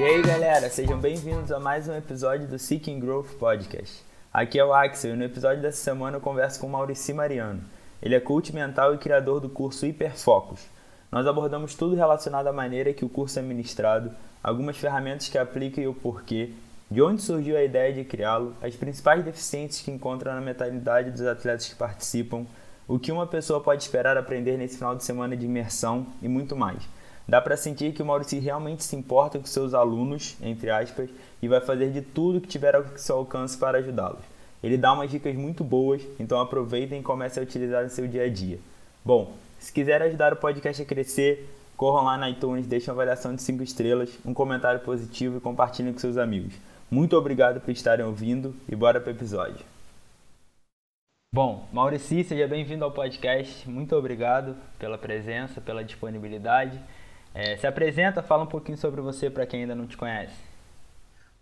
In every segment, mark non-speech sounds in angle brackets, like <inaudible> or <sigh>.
E aí galera, sejam bem-vindos a mais um episódio do Seeking Growth Podcast. Aqui é o Axel e no episódio dessa semana eu converso com o Maurici Mariano. Ele é coach mental e criador do curso Hiperfocus. Nós abordamos tudo relacionado à maneira que o curso é ministrado, algumas ferramentas que aplica e o porquê, de onde surgiu a ideia de criá-lo, as principais deficiências que encontra na mentalidade dos atletas que participam, o que uma pessoa pode esperar aprender nesse final de semana de imersão e muito mais. Dá para sentir que o Maurício realmente se importa com seus alunos, entre aspas, e vai fazer de tudo que tiver ao seu alcance para ajudá-los. Ele dá umas dicas muito boas, então aproveitem e comecem a utilizar no seu dia a dia. Bom, se quiser ajudar o podcast a crescer, corram lá na iTunes, deixem uma avaliação de 5 estrelas, um comentário positivo e compartilhem com seus amigos. Muito obrigado por estarem ouvindo e bora para o episódio. Bom, Maurici, seja bem-vindo ao podcast. Muito obrigado pela presença, pela disponibilidade. É, se apresenta, fala um pouquinho sobre você para quem ainda não te conhece.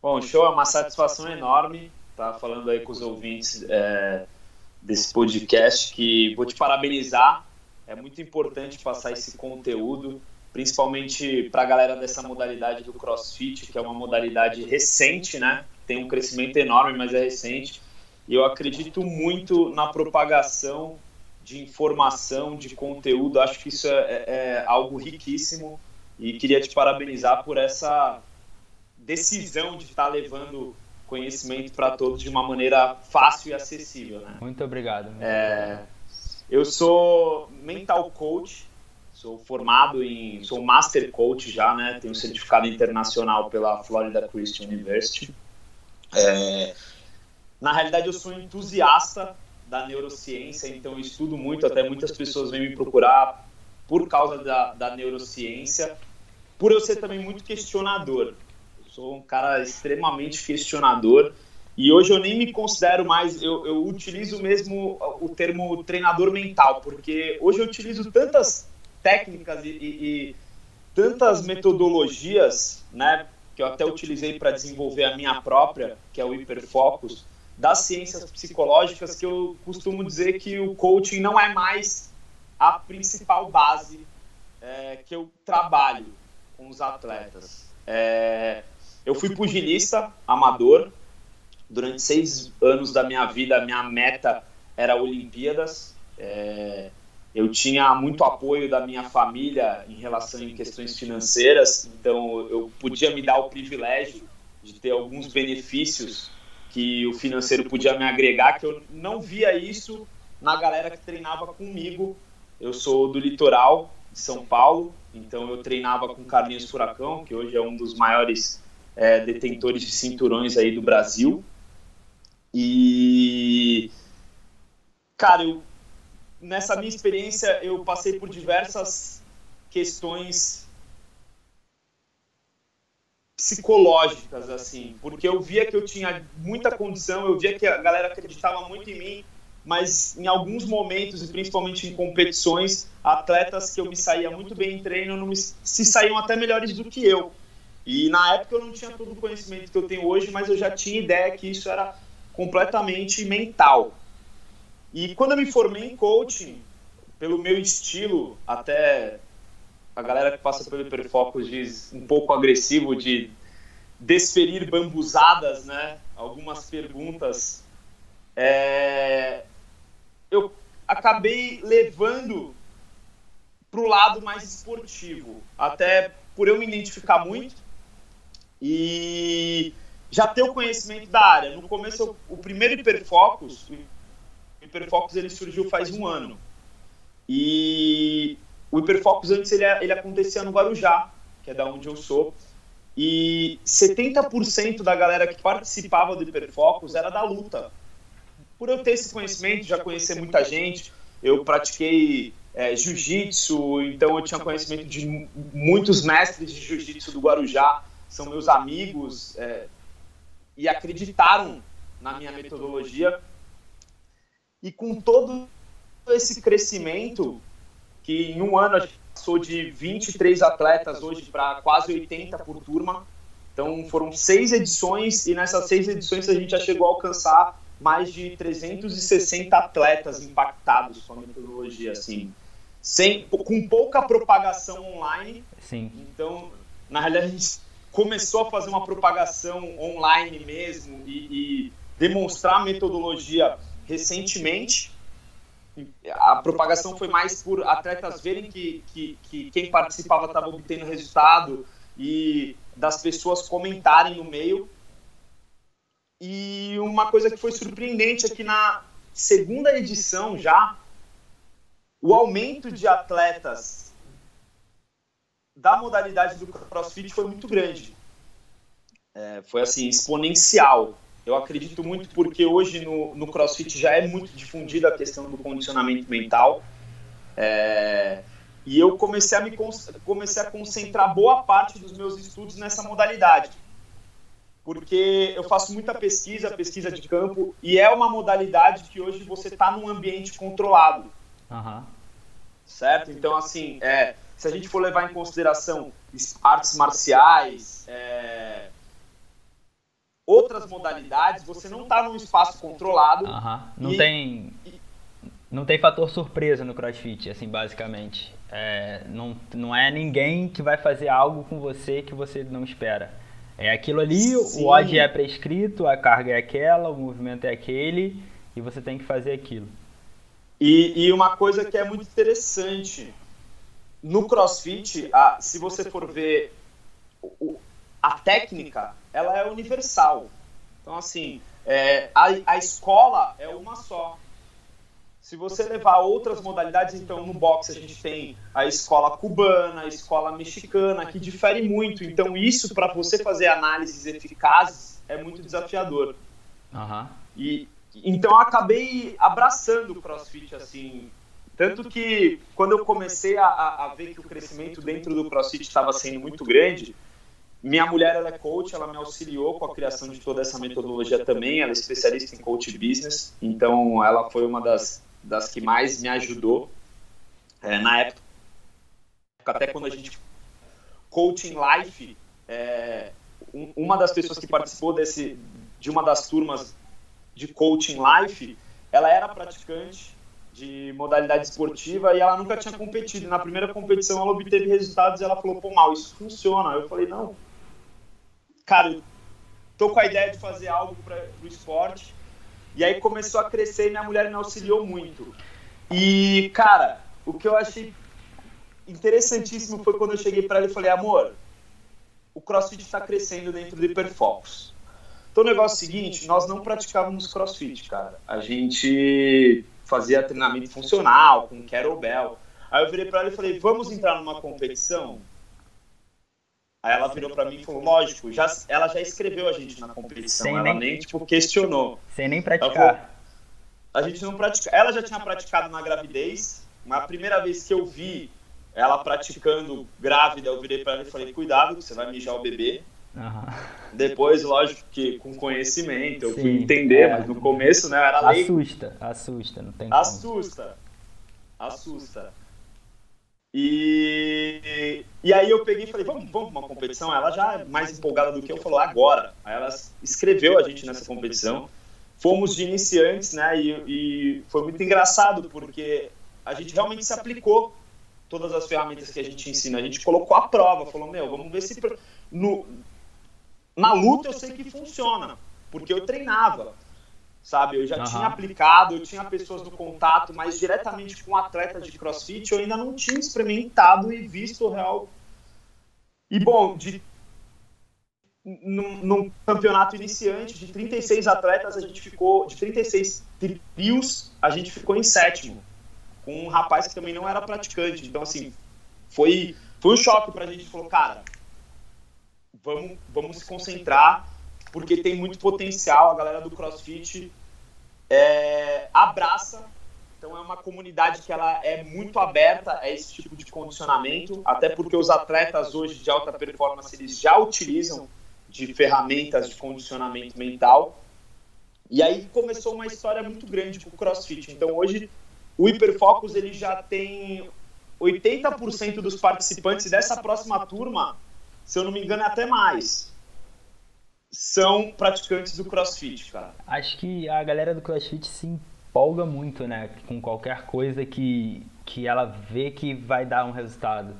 Bom, show, é uma satisfação enorme estar tá falando aí com os ouvintes é, desse podcast que vou te parabenizar. É muito importante passar esse conteúdo, principalmente para a galera dessa modalidade do CrossFit, que é uma modalidade recente, né? Tem um crescimento enorme, mas é recente. E eu acredito muito na propagação de informação, de conteúdo. Acho que isso é, é, é algo riquíssimo e queria te parabenizar por essa decisão de estar levando conhecimento para todos de uma maneira fácil e acessível. Né? Muito obrigado. Muito é, eu sou mental coach, sou formado em, sou master coach já, né? Tenho certificado internacional pela Florida Christian University. É, na realidade, eu sou entusiasta da neurociência, então estudo muito, até muitas pessoas vêm me procurar por causa da, da neurociência, por eu ser também muito questionador. Eu sou um cara extremamente questionador e hoje eu nem me considero mais, eu, eu utilizo mesmo o termo treinador mental, porque hoje eu utilizo tantas técnicas e, e, e tantas metodologias, né, que eu até utilizei para desenvolver a minha própria, que é o hiperfocus, das ciências psicológicas que eu costumo dizer que o coaching não é mais a principal base é, que eu trabalho com os atletas. É, eu fui pugilista amador durante seis anos da minha vida. Minha meta era Olimpíadas. É, eu tinha muito apoio da minha família em relação em questões financeiras, então eu podia me dar o privilégio de ter alguns benefícios que o financeiro podia me agregar, que eu não via isso na galera que treinava comigo. Eu sou do litoral de São Paulo, então eu treinava com Carlinhos Furacão, que hoje é um dos maiores é, detentores de cinturões aí do Brasil. E, cara, eu, nessa minha experiência eu passei por diversas questões psicológicas, assim, porque eu via que eu tinha muita condição, eu via que a galera acreditava muito em mim, mas em alguns momentos, e principalmente em competições, atletas que eu me saía muito bem em treino me, se saíam até melhores do que eu. E na época eu não tinha todo o conhecimento que eu tenho hoje, mas eu já tinha ideia que isso era completamente mental. E quando eu me formei em coaching, pelo meu estilo, até a galera que passa pelo Hiperfocus diz um pouco agressivo de desferir bambuzadas, né? Algumas perguntas. É... Eu acabei levando para o lado mais esportivo, até por eu me identificar muito e já ter o conhecimento da área. No começo, o primeiro Hiperfocus, o Hiperfocus ele surgiu faz um ano. E o Hiperfocus antes ele, ele acontecia no Guarujá, que é da onde eu sou, e 70% da galera que participava do Hiperfocus era da luta. Por eu ter esse conhecimento, já conhecer muita gente, eu pratiquei é, jiu-jitsu, então eu tinha conhecimento de muitos mestres de jiu-jitsu do Guarujá, são meus amigos, é, e acreditaram na minha metodologia. E com todo esse crescimento, que em um ano a gente passou de 23 atletas hoje para quase 80 por turma, Então foram seis edições e nessas seis edições a gente já chegou a alcançar mais de 360 atletas impactados com a metodologia, assim, sem, com pouca propagação online. Sim. Então, na realidade, a gente começou a fazer uma propagação online mesmo e, e demonstrar metodologia recentemente. A propagação foi mais por atletas verem que, que, que quem participava estava obtendo resultado e das pessoas comentarem no meio. E uma coisa que foi surpreendente é que na segunda edição já, o aumento de atletas da modalidade do CrossFit foi muito grande. É, foi assim, exponencial. Eu acredito muito porque hoje no, no CrossFit já é muito difundida a questão do condicionamento mental. É, e eu comecei a me comecei a concentrar boa parte dos meus estudos nessa modalidade. Porque eu faço muita pesquisa, pesquisa de campo, e é uma modalidade que hoje você está num ambiente controlado. Uhum. Certo? Então, assim, é, se a gente for levar em consideração artes marciais, é, outras modalidades, você não está num espaço controlado. Uhum. Não e, tem. Não tem fator surpresa no CrossFit, assim, basicamente. É, não, não é ninguém que vai fazer algo com você que você não espera. É aquilo ali, Sim. o odd é prescrito, a carga é aquela, o movimento é aquele, e você tem que fazer aquilo. E, e uma coisa que é muito interessante, no CrossFit, a, se você for ver o, a técnica, ela é universal. Então, assim, é, a, a escola é uma só. Se você levar outras modalidades, então no boxe a gente tem a escola cubana, a escola mexicana, que difere muito. Então isso para você fazer análises eficazes é muito desafiador. Uhum. E então eu acabei abraçando o CrossFit assim, tanto que quando eu comecei a, a ver que o crescimento dentro do CrossFit estava sendo muito grande, minha mulher ela é coach, ela me auxiliou com a criação de toda essa metodologia também. Ela é especialista em coach business, então ela foi uma das das que mais me ajudou é, na época, até quando a gente coaching life, é, um, uma das pessoas que participou desse de uma das turmas de coaching life, ela era praticante de modalidade esportiva e ela nunca tinha competido. Na primeira competição ela obteve resultados e ela falou, pô, mal, isso funciona. Eu falei, não, cara, tô com a ideia de fazer algo para o esporte e aí começou a crescer e minha mulher me auxiliou muito. E, cara, o que eu achei interessantíssimo foi quando eu cheguei para ela e falei, amor, o CrossFit está crescendo dentro do Hiperfocus. Então o negócio é o seguinte, nós não praticávamos CrossFit, cara. A gente fazia treinamento funcional, com kettlebell. Aí eu virei para ela e falei, vamos entrar numa competição? Aí ela virou para mim e falou, lógico, já, ela já escreveu a gente na competição, Sem ela nem, nem tipo, questionou. Sem nem praticar. Falou, a gente não pratica. Ela já tinha praticado na gravidez, mas a primeira vez que eu vi ela praticando grávida, eu virei para ela e falei, cuidado, você vai mijar o bebê. Uhum. Depois, lógico que com conhecimento, eu Sim, fui entender, é, mas no começo, né, era lei. Assusta, assusta, não tem Assusta, como. assusta. E, e aí eu peguei e falei, vamos, vamos uma competição? Ela já mais empolgada do que eu falou, agora. Aí ela escreveu a gente nessa competição. Fomos de iniciantes, né? E, e foi muito engraçado, porque a gente realmente se aplicou todas as ferramentas que a gente ensina. A gente colocou a prova, falou, meu, vamos ver se... No, na luta eu sei que funciona, porque eu treinava sabe? Eu já uhum. tinha aplicado, eu tinha pessoas no contato, mas diretamente com atletas de crossfit eu ainda não tinha experimentado e visto o real. E bom, de, num, num, campeonato iniciante de 36 atletas, a gente ficou, de 36 trios, a gente ficou em sétimo, com um rapaz que também não era praticante. Então, assim, foi, foi um choque pra gente. Falou, cara, vamos, vamos se concentrar porque tem muito potencial. A galera do CrossFit é, abraça. Então é uma comunidade que ela é muito aberta a esse tipo de condicionamento, até porque os atletas hoje de alta performance eles já utilizam de ferramentas de condicionamento mental. E aí começou uma história muito grande com o CrossFit. Então hoje o Hiperfocus ele já tem 80% dos participantes dessa próxima turma, se eu não me engano, é até mais são praticantes do CrossFit, cara. Acho que a galera do CrossFit se empolga muito, né, com qualquer coisa que, que ela vê que vai dar um resultado.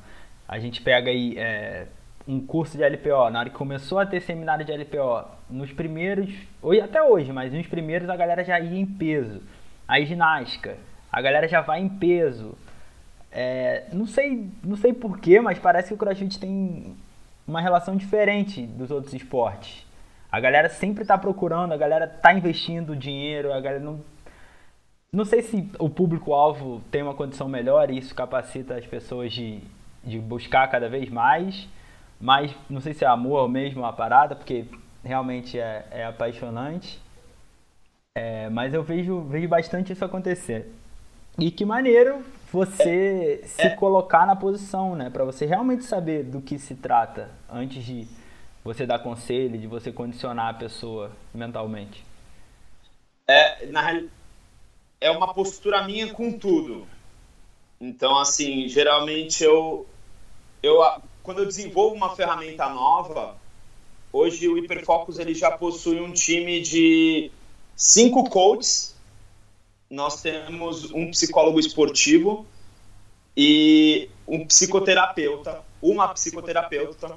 A gente pega aí é, um curso de LPO, na hora que começou a ter seminário de LPO, nos primeiros, ou até hoje, mas nos primeiros a galera já ia em peso. Aí ginástica, a galera já vai em peso. É, não sei, não sei porquê, mas parece que o CrossFit tem uma relação diferente dos outros esportes. A galera sempre está procurando, a galera está investindo dinheiro, a galera não. Não sei se o público-alvo tem uma condição melhor e isso capacita as pessoas de, de buscar cada vez mais, mas não sei se é amor mesmo a parada, porque realmente é, é apaixonante. É, mas eu vejo, vejo bastante isso acontecer. E que maneiro você é, se é. colocar na posição, né? Para você realmente saber do que se trata antes de você dar conselho, de você condicionar a pessoa mentalmente? É, na é uma postura minha com tudo. Então, assim, geralmente eu, eu quando eu desenvolvo uma ferramenta nova, hoje o Hiperfocus ele já possui um time de cinco coaches. Nós temos um psicólogo esportivo e um psicoterapeuta, uma psicoterapeuta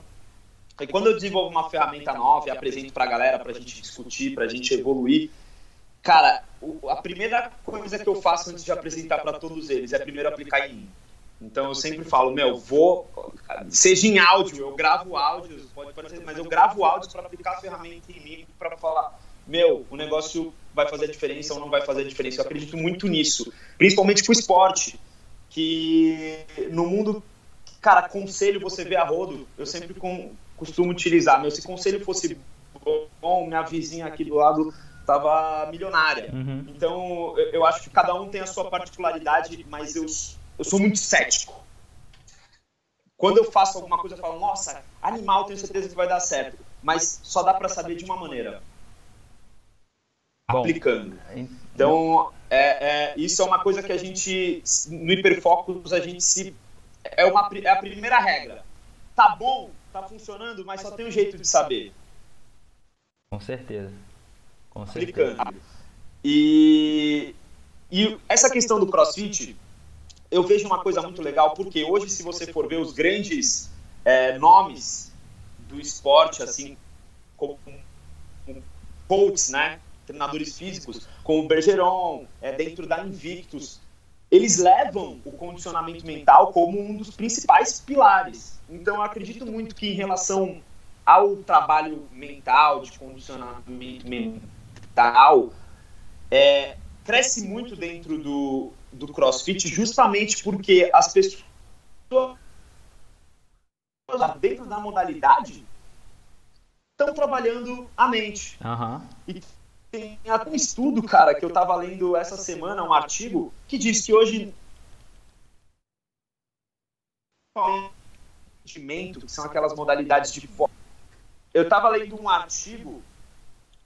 e quando eu desenvolvo uma ferramenta nova e apresento para a galera, para a gente discutir, para a gente evoluir, cara, a primeira coisa que eu faço antes de apresentar para todos eles é primeiro aplicar em mim. Então eu sempre falo, meu, vou, seja em áudio, eu gravo áudios, pode parecer, mas eu gravo áudios para aplicar a ferramenta em mim, para falar, meu, o negócio vai fazer a diferença ou não vai fazer a diferença. Eu acredito muito nisso, principalmente com o esporte, que no mundo, cara, conselho você vê a rodo, eu sempre com, costumo utilizar. Meu, se conselho fosse bom, minha vizinha aqui do lado estava milionária. Uhum. Então, eu, eu, acho que cada um tem a sua particularidade, mas eu, eu sou muito cético. Quando eu faço alguma coisa, eu falo, nossa, animal, tenho certeza que vai dar certo. Mas só dá para saber de uma maneira. Bom, aplicando. Então, é, é, isso é uma coisa que a gente, no Hiperfocus, a gente se... É, uma, é a primeira regra. Tá bom? tá funcionando, mas só tem um jeito de saber. Com certeza. Com certeza. Aplicando. E, e essa questão do crossfit, eu vejo uma coisa muito legal, porque hoje, se você for ver os grandes é, nomes do esporte, assim, como, como coaches, né? Treinadores físicos, como o Bergeron, é, dentro da Invictus, eles levam o condicionamento mental como um dos principais pilares. Então, eu acredito muito que, em relação ao trabalho mental, de condicionamento mental, é, cresce muito dentro do, do crossfit, justamente porque as pessoas dentro da modalidade estão trabalhando a mente. Uhum. E tem até um estudo, cara, que eu estava lendo essa semana, um artigo, que diz que hoje que são aquelas modalidades de Eu estava lendo um artigo,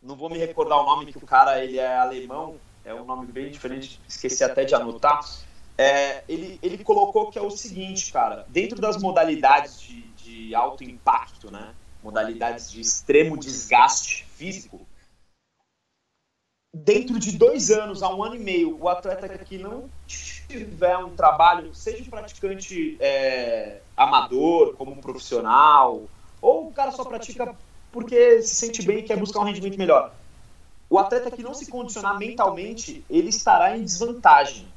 não vou me recordar o nome que o cara ele é alemão, é um nome bem diferente, esqueci até de anotar. É, ele, ele colocou que é o seguinte, cara, dentro das modalidades de, de alto impacto, né, modalidades de extremo desgaste físico, dentro de dois anos a um ano e meio, o atleta que não tiver um trabalho, seja um praticante é, amador, como um profissional, ou o cara só pratica porque se sente bem e quer buscar um rendimento melhor. O atleta que não se condicionar mentalmente, ele estará em desvantagem.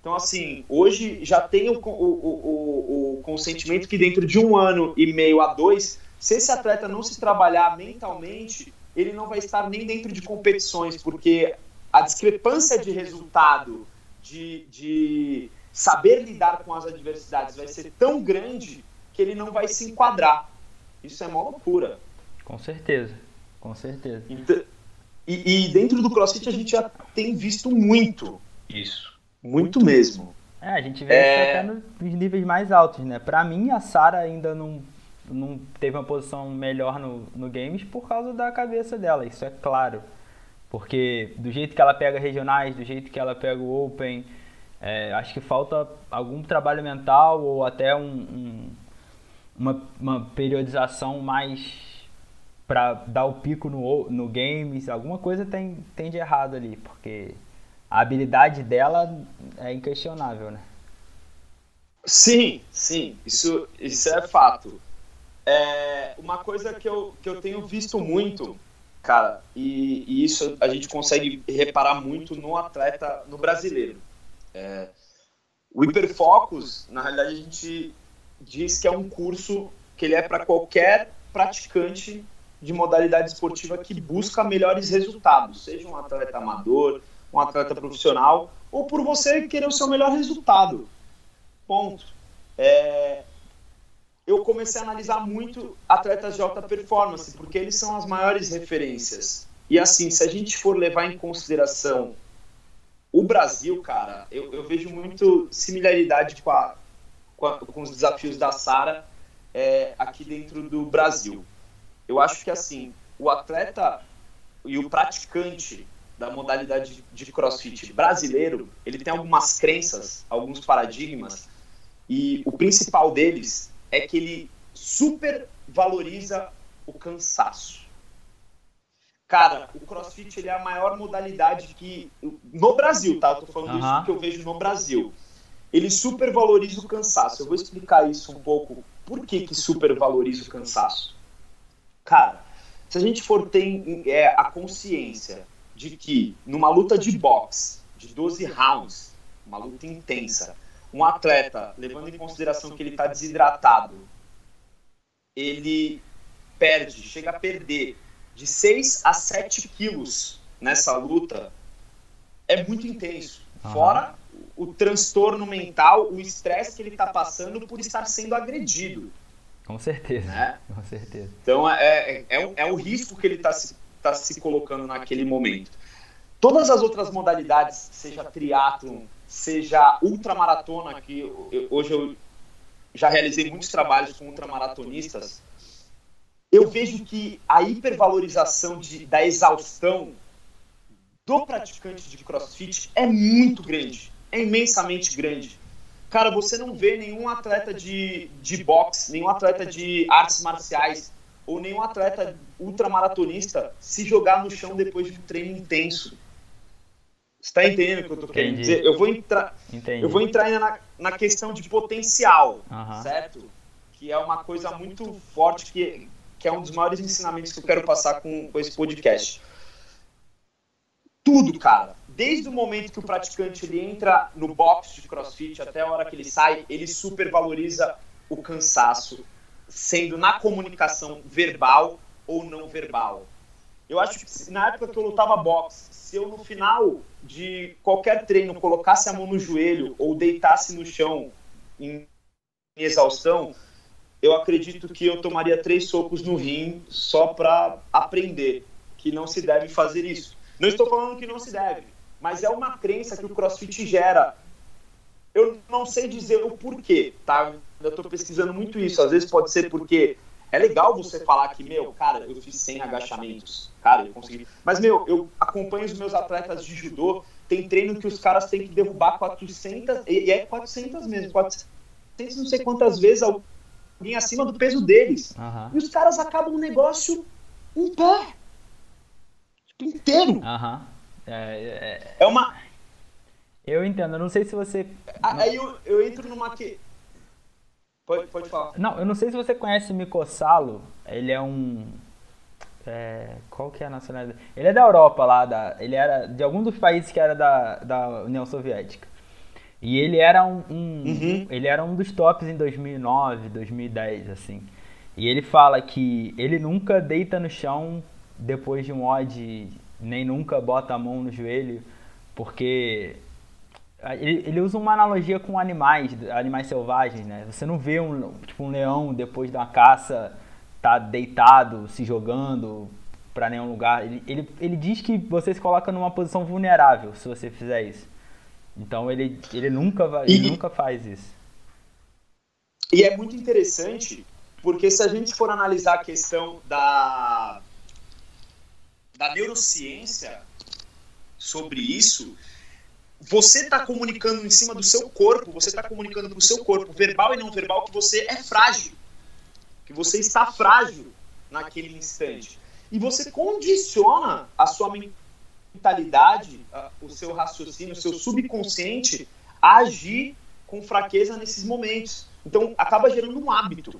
Então, assim, hoje já tem o, o, o, o consentimento que dentro de um ano e meio a dois, se esse atleta não se trabalhar mentalmente, ele não vai estar nem dentro de competições, porque a discrepância de resultado, de, de saber lidar com as adversidades vai ser tão grande que ele não vai se enquadrar. Isso é uma loucura. Com certeza, com certeza. Então, e, e, dentro do CrossFit a gente já tem visto muito isso, muito mesmo. É, a gente vê é... isso até nos níveis mais altos, né? Para mim, a Sara ainda não não teve uma posição melhor no, no games por causa da cabeça dela, isso é claro. Porque do jeito que ela pega regionais, do jeito que ela pega o Open, é, acho que falta algum trabalho mental ou até um, um, uma, uma periodização mais para dar o pico no, no games, alguma coisa tem, tem de errado ali, porque a habilidade dela é inquestionável, né? Sim, sim, isso, isso é fato. É uma coisa que eu, que eu tenho visto muito, cara, e, e isso a gente consegue reparar muito no atleta, no brasileiro. É, o Hiperfocus, na realidade, a gente diz que é um curso que ele é para qualquer praticante de modalidade esportiva que busca melhores resultados, seja um atleta amador, um atleta profissional, ou por você querer o seu melhor resultado. Ponto. É, eu comecei a analisar muito atletas de alta performance, porque eles são as maiores referências. E assim, se a gente for levar em consideração o Brasil, cara, eu, eu vejo muito similaridade com, a, com, a, com os desafios da Sara é, aqui dentro do Brasil. Eu acho que assim, o atleta e o praticante da modalidade de crossfit brasileiro, ele tem algumas crenças, alguns paradigmas, e o principal deles é que ele super valoriza o cansaço. Cara, o CrossFit ele é a maior modalidade que no Brasil, tá? Eu tô falando uhum. isso que eu vejo no Brasil. Ele super valoriza o cansaço. Eu vou explicar isso um pouco. Por que que super valoriza o cansaço? Cara, se a gente for ter é, a consciência de que numa luta de boxe de 12 rounds, uma luta intensa, um atleta, levando em consideração que ele está desidratado, ele perde, chega a perder de 6 a 7 quilos nessa luta, é muito intenso. Fora o transtorno mental, o estresse que ele está passando por estar sendo agredido. Com certeza. Né? Com certeza. Então é, é, é, é o risco que ele está se, tá se colocando naquele momento. Todas as outras modalidades, seja triatlon, seja ultramaratona, que hoje eu já realizei muitos trabalhos com ultramaratonistas, eu vejo que a hipervalorização de, da exaustão do praticante de crossfit é muito grande, é imensamente grande. Cara, você não vê nenhum atleta de, de boxe, nenhum atleta de artes marciais ou nenhum atleta ultramaratonista se jogar no chão depois de um treino intenso. Está entendendo o que eu estou querendo dizer? Eu vou entrar, eu vou entrar na, na questão de potencial, uhum. certo? Que é uma coisa muito forte que, que é um dos maiores ensinamentos que eu quero passar com, com esse podcast. Tudo, cara. Desde o momento que o praticante ele entra no box de CrossFit até a hora que ele sai, ele supervaloriza o cansaço, sendo na comunicação verbal ou não verbal. Eu acho que na época que eu lutava boxe, se eu no final de qualquer treino colocasse a mão no joelho ou deitasse no chão em exaustão, eu acredito que eu tomaria três socos no rim só para aprender que não se deve fazer isso. Não estou falando que não se deve, mas é uma crença que o CrossFit gera. Eu não sei dizer o porquê, tá? Eu estou pesquisando muito isso. Às vezes pode ser porque é legal você falar que, meu, cara, eu fiz 100 agachamentos. Cara, eu consegui. Mas, meu, eu acompanho os meus atletas de judô. Tem treino que os caras têm que derrubar 400, e é 400 mesmo, 400 não sei quantas vezes alguém acima do peso deles. Uhum. E os caras acabam o negócio em pé. Tipo, inteiro. Uhum. É, é... é uma. Eu entendo, eu não sei se você. Aí eu, eu entro numa que Pode, pode falar. Não, eu não sei se você conhece Miko Salo. Ele é um. É, qual que é a nacionalidade? Ele é da Europa lá, da, ele era de algum dos países que era da, da União Soviética. E ele era um, um uhum. ele era um dos tops em 2009, 2010, assim. E ele fala que ele nunca deita no chão depois de um odd, nem nunca bota a mão no joelho, porque ele, ele, usa uma analogia com animais, animais selvagens, né? Você não vê um, tipo, um leão depois de uma caça tá deitado, se jogando para nenhum lugar. Ele, ele, ele diz que você se coloca numa posição vulnerável se você fizer isso. Então ele, ele, nunca, vai, e, ele nunca faz isso. E é muito interessante, porque se a gente for analisar a questão da, da neurociência sobre isso, você está comunicando em cima do seu corpo, você está comunicando para o seu corpo, verbal e não verbal, que você é frágil, que você está frágil naquele instante. e você condiciona a sua mentalidade, o seu raciocínio, o seu subconsciente a agir com fraqueza nesses momentos. Então, acaba gerando um hábito.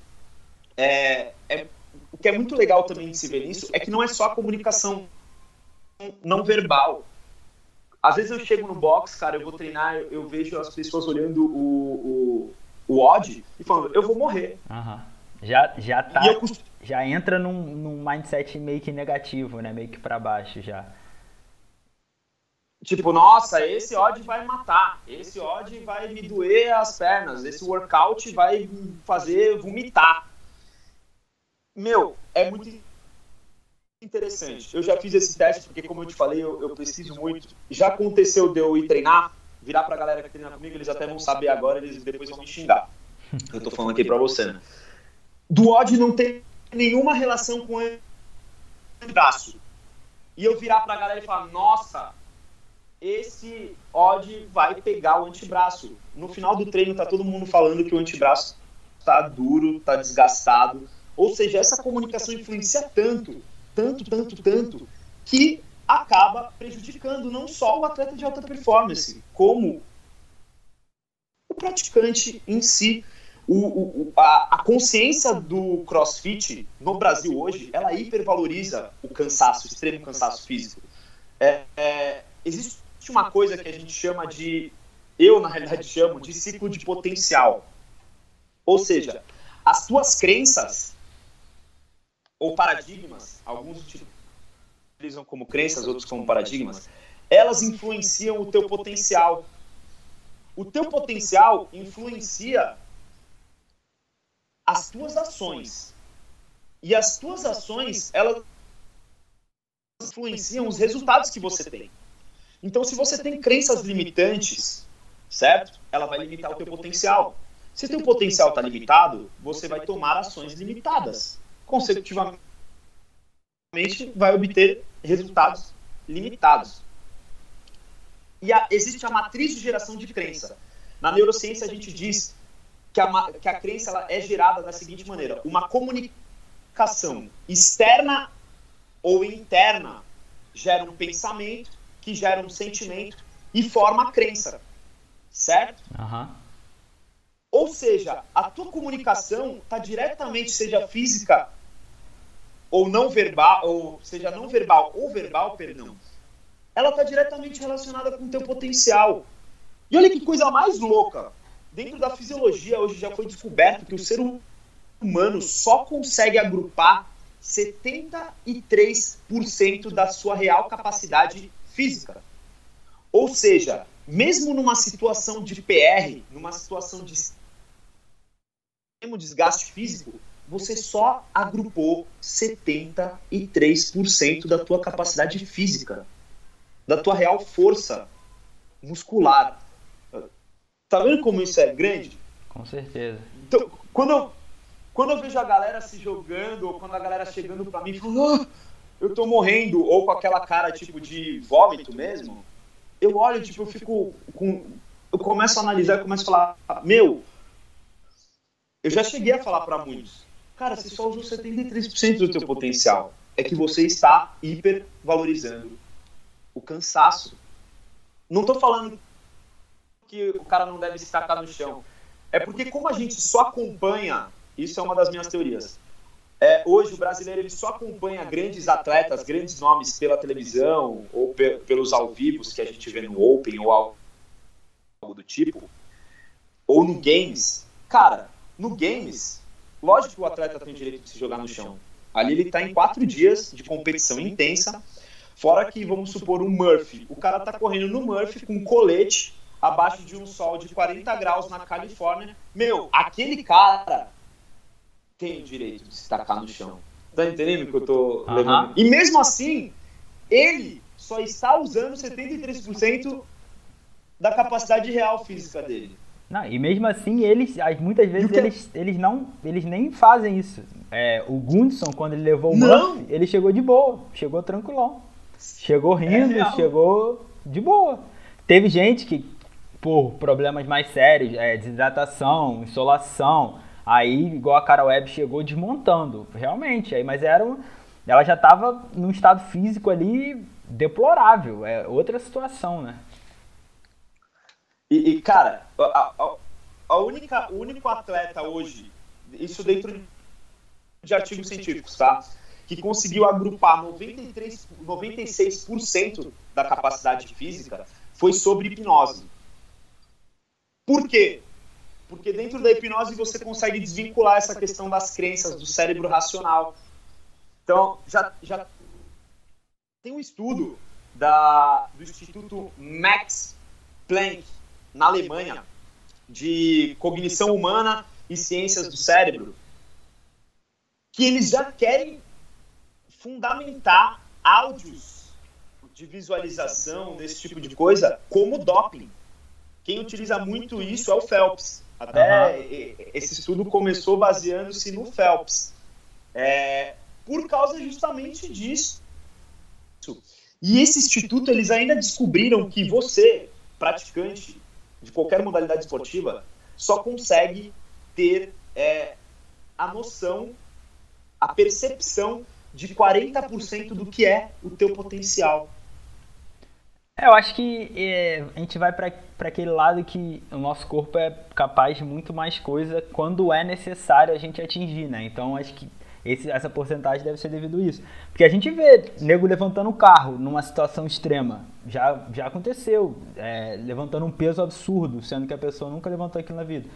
É, é, o que é muito legal também de se ver nisso é que não é só a comunicação não verbal. Às vezes eu chego no box, cara, eu vou treinar, eu, eu vejo as pessoas olhando o, o, o odd e falando, eu vou morrer. Uhum. Já, já tá. Eu... Já entra num, num mindset meio que negativo, né? Meio que para baixo já. Tipo, nossa, esse odd vai matar, esse odd vai me doer as pernas, esse workout vai fazer vomitar. Meu, é muito interessante. Eu já fiz esse teste, porque como eu te falei, eu, eu preciso muito. Já aconteceu de eu ir treinar, virar pra galera que treina comigo, eles até vão saber agora, eles depois vão me xingar. Eu tô falando aqui pra você, né? Do odd não tem nenhuma relação com o braço. E eu virar pra galera e falar, nossa, esse odd vai pegar o antebraço. No final do treino tá todo mundo falando que o antebraço tá duro, tá desgastado. Ou seja, essa comunicação influencia tanto tanto, tanto, tanto, que acaba prejudicando não só o atleta de alta performance, como o praticante em si. O, o, a, a, consciência do crossfit no Brasil hoje, ela hipervaloriza o cansaço, o extremo cansaço físico. É, é, existe uma coisa que a gente chama de, eu na realidade chamo de ciclo de potencial. Ou seja, as tuas crenças ou paradigmas, alguns utilizam como crenças, outros como paradigmas, elas influenciam o teu potencial. O teu potencial influencia as tuas ações. E as tuas ações, elas influenciam os resultados que você tem. Então, se você tem crenças limitantes, certo? Ela vai limitar o teu potencial. Se o teu potencial está limitado, você vai tomar ações limitadas consecutivamente vai obter resultados limitados. E a, existe a matriz de geração de crença. Na neurociência, a gente diz que a, que a crença ela é gerada da seguinte maneira: uma comunicação externa ou interna gera um pensamento, que gera um sentimento e forma a crença. Certo? Uhum. Ou seja, a tua comunicação está diretamente, seja física ou não verbal, ou seja não verbal ou verbal, perdão, ela está diretamente relacionada com o teu potencial. E olha que coisa mais louca. Dentro da fisiologia, hoje já foi descoberto que o ser humano só consegue agrupar 73% da sua real capacidade física. Ou seja, mesmo numa situação de PR, numa situação de extremo desgaste físico, você só agrupou 73% da tua capacidade física, da tua real força muscular. Tá vendo como isso é grande? Com certeza. Então, quando eu, quando eu vejo a galera se jogando, ou quando a galera chegando para mim falando, oh, eu tô morrendo, ou com aquela cara tipo de vômito mesmo, eu olho, tipo, eu fico com. Eu começo a analisar, eu começo a falar, meu, eu já cheguei a falar para muitos Cara, você só usou 73% do teu potencial. É que você está hipervalorizando o cansaço. Não estou falando que o cara não deve se tacar no chão. É porque como a gente só acompanha, isso é uma das minhas teorias. É, hoje o brasileiro ele só acompanha grandes atletas, grandes nomes pela televisão ou pe pelos ao vivos que a gente vê no Open ou algo do tipo, ou no games. Cara, no games Lógico que o atleta tem o direito de se jogar no chão. Ali ele está em quatro dias de competição intensa. Fora que, vamos supor, um Murphy. O cara está correndo no Murphy com um colete abaixo de um sol de 40 graus na Califórnia. Meu, aquele cara tem o direito de se tacar no chão. Tá entendendo o que eu tô uhum. levando? E mesmo assim, ele só está usando 73% da capacidade real física dele. Não, e mesmo assim, eles, muitas vezes, eles, eles, não, eles nem fazem isso. É, o Gundson, quando ele levou o Murphy, ele chegou de boa, chegou tranquilão. Chegou rindo, é chegou de boa. Teve gente que, por problemas mais sérios, é, desidratação, insolação, aí, igual a Cara Web chegou desmontando, realmente. Aí, mas era ela já estava num estado físico ali deplorável. É outra situação, né? E, e cara, a, a, a, única, o único atleta hoje, isso dentro de artigos científicos, tá? Que conseguiu agrupar 93, 96% da capacidade física foi sobre hipnose. Por quê? Porque dentro da hipnose você consegue desvincular essa questão das crenças do cérebro racional. Então, já, já tem um estudo da, do Instituto Max Planck, na Alemanha, de cognição humana e ciências do cérebro, que eles já querem fundamentar áudios de visualização desse tipo de coisa como doping. Quem utiliza muito isso é o Phelps. Até uhum. esse estudo começou baseando-se no Phelps. É, por causa justamente disso. E esse instituto, eles ainda descobriram que você, praticante de qualquer modalidade esportiva, só consegue ter é, a noção, a percepção de 40% do que é o teu potencial. É, eu acho que é, a gente vai para aquele lado que o nosso corpo é capaz de muito mais coisa quando é necessário a gente atingir, né? Então acho que esse, essa porcentagem deve ser devido a isso. Porque a gente vê nego levantando o carro numa situação extrema. Já, já aconteceu. É, levantando um peso absurdo, sendo que a pessoa nunca levantou aquilo na vida.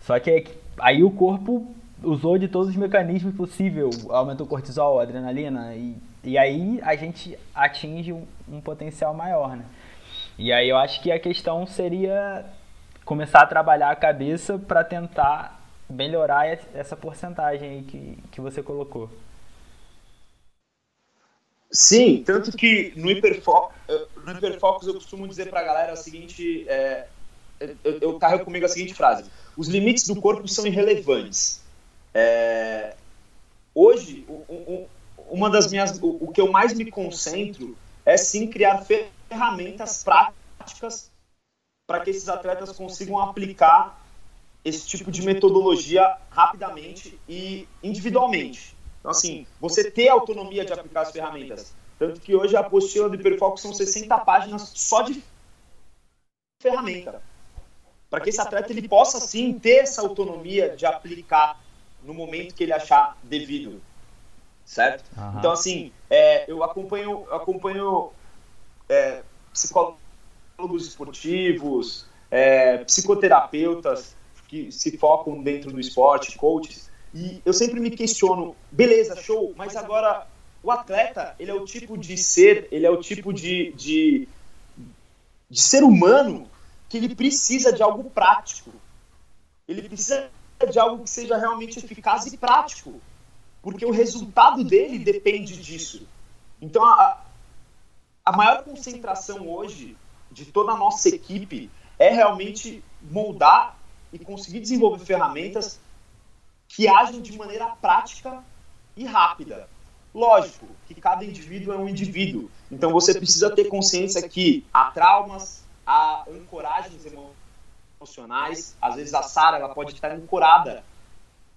Só que aí o corpo usou de todos os mecanismos possíveis. Aumentou o cortisol, a adrenalina e e aí a gente atinge um, um, potencial maior, né? E aí eu acho que a questão seria começar a trabalhar a cabeça para tentar melhorar essa porcentagem aí que, que você colocou. Sim, tanto que no, Hiperfo no Hiperfocus eu costumo dizer para a galera o seguinte, é, eu, eu carrego comigo a seguinte frase, os limites do corpo são irrelevantes. É, hoje, um, uma das minhas, o, o que eu mais me concentro é sim criar ferramentas práticas para que esses atletas consigam aplicar esse tipo de metodologia rapidamente e individualmente. Então, assim, você ter autonomia de aplicar as ferramentas. Tanto que hoje a apostila do Hiperfoco são 60 páginas só de ferramenta. Para que esse atleta ele possa, sim, ter essa autonomia de aplicar no momento que ele achar devido certo? Uhum. Então, assim, é, eu acompanho, acompanho é, psicólogos esportivos, é, psicoterapeutas que se focam dentro do esporte, coaches, e eu sempre me questiono, beleza, show, mas agora o atleta, ele é o tipo de ser, ele é o tipo de, de, de ser humano que ele precisa de algo prático. Ele precisa de algo que seja realmente eficaz e prático porque o resultado dele depende disso. Então, a, a maior concentração hoje de toda a nossa equipe é realmente moldar e conseguir desenvolver ferramentas que agem de maneira prática e rápida. Lógico que cada indivíduo é um indivíduo, então você precisa ter consciência que há traumas, há ancoragens emocionais. Às vezes a Sara ela pode estar ancorada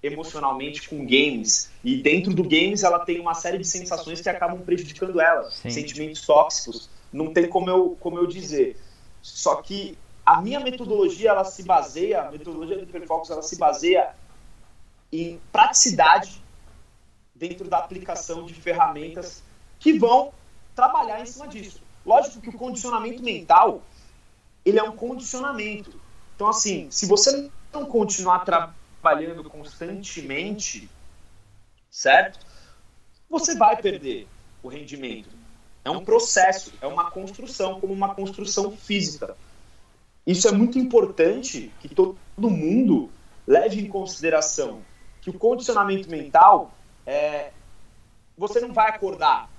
emocionalmente com games. E dentro do games ela tem uma série de sensações que acabam prejudicando ela. Sim. Sentimentos tóxicos. Não tem como eu, como eu dizer. Só que a minha metodologia, ela se baseia, a metodologia do Hiperfocus, ela se baseia em praticidade dentro da aplicação de ferramentas que vão trabalhar em cima disso. Lógico que o condicionamento mental, ele é um condicionamento. Então, assim, se você não continuar trabalhando constantemente, certo? Você vai perder o rendimento. É um processo, é uma construção, como uma construção física. Isso é muito importante que todo mundo leve em consideração que o condicionamento mental é você não vai acordar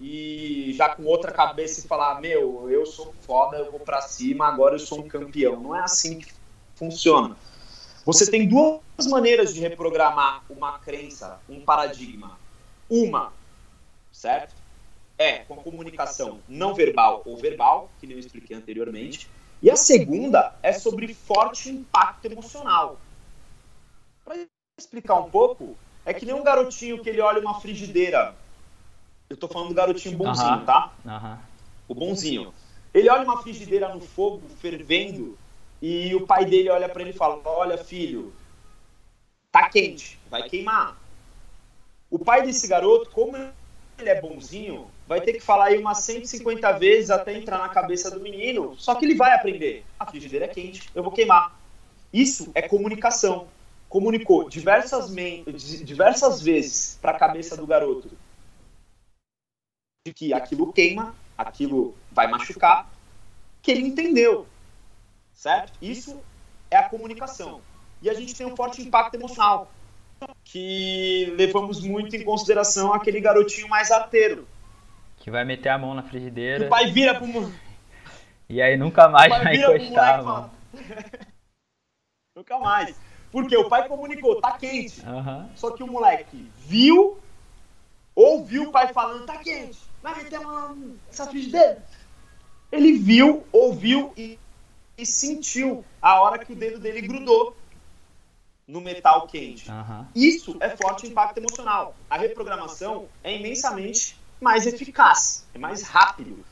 e já com outra cabeça e falar meu eu sou foda eu vou para cima agora eu sou um campeão não é assim que funciona você tem duas maneiras de reprogramar uma crença, um paradigma. Uma, certo? É com comunicação não verbal ou verbal, que nem eu expliquei anteriormente. E a segunda é sobre forte impacto emocional. Para explicar um pouco, é que nem um garotinho que ele olha uma frigideira Eu tô falando do garotinho bonzinho, Aham. tá? Aham. O bonzinho. Ele olha uma frigideira no fogo, fervendo, e o pai dele olha pra ele e fala: Olha, filho, tá quente, vai queimar. O pai desse garoto, como ele é bonzinho, vai ter que falar aí umas 150 vezes até entrar na cabeça do menino, só que ele vai aprender. A frigideira é quente, eu vou queimar. Isso é comunicação. Comunicou diversas, diversas vezes para a cabeça do garoto de que aquilo queima, aquilo vai machucar, que ele entendeu, certo? Isso é a comunicação. E a gente tem um forte impacto emocional, que levamos muito em consideração aquele garotinho mais arteiro. Que vai meter a mão na frigideira o pai vira pro mo- e aí nunca mais vai encostar fala, <laughs> Nunca mais. Porque o pai comunicou, tá quente. Aham. Só que o moleque viu, ouviu o pai falando, tá quente, vai meter uma essa frigideira. Ele viu, ouviu e, e sentiu a hora que o dedo dele grudou no metal quente. Aham. Isso é forte impacto emocional. A reprogramação é imensamente mais eficaz, é mais rápido.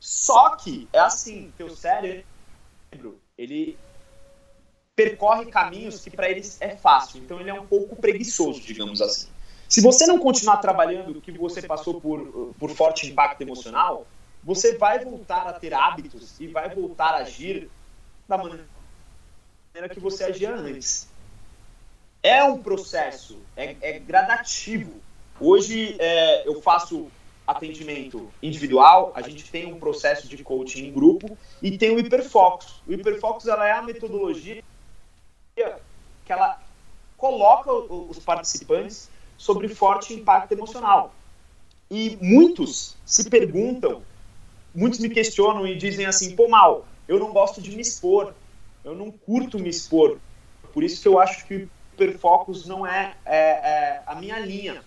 Só que é assim, teu cérebro, ele percorre caminhos que para eles é fácil. Então ele é um pouco preguiçoso, digamos assim. Se você não continuar trabalhando o que você passou por, por forte impacto emocional, você vai voltar a ter hábitos e vai voltar a agir da maneira que você agia antes. É um processo, é, é gradativo. Hoje é, eu faço atendimento individual, a gente tem um processo de coaching em grupo e tem o Hiperfocus. O Hiperfocus ela é a metodologia que ela coloca os participantes sobre forte impacto emocional. E muitos se perguntam, muitos me questionam e dizem assim, pô, Mal, eu não gosto de me expor, eu não curto me expor, por isso que eu acho que o hiperfocus não é, é, é a minha linha.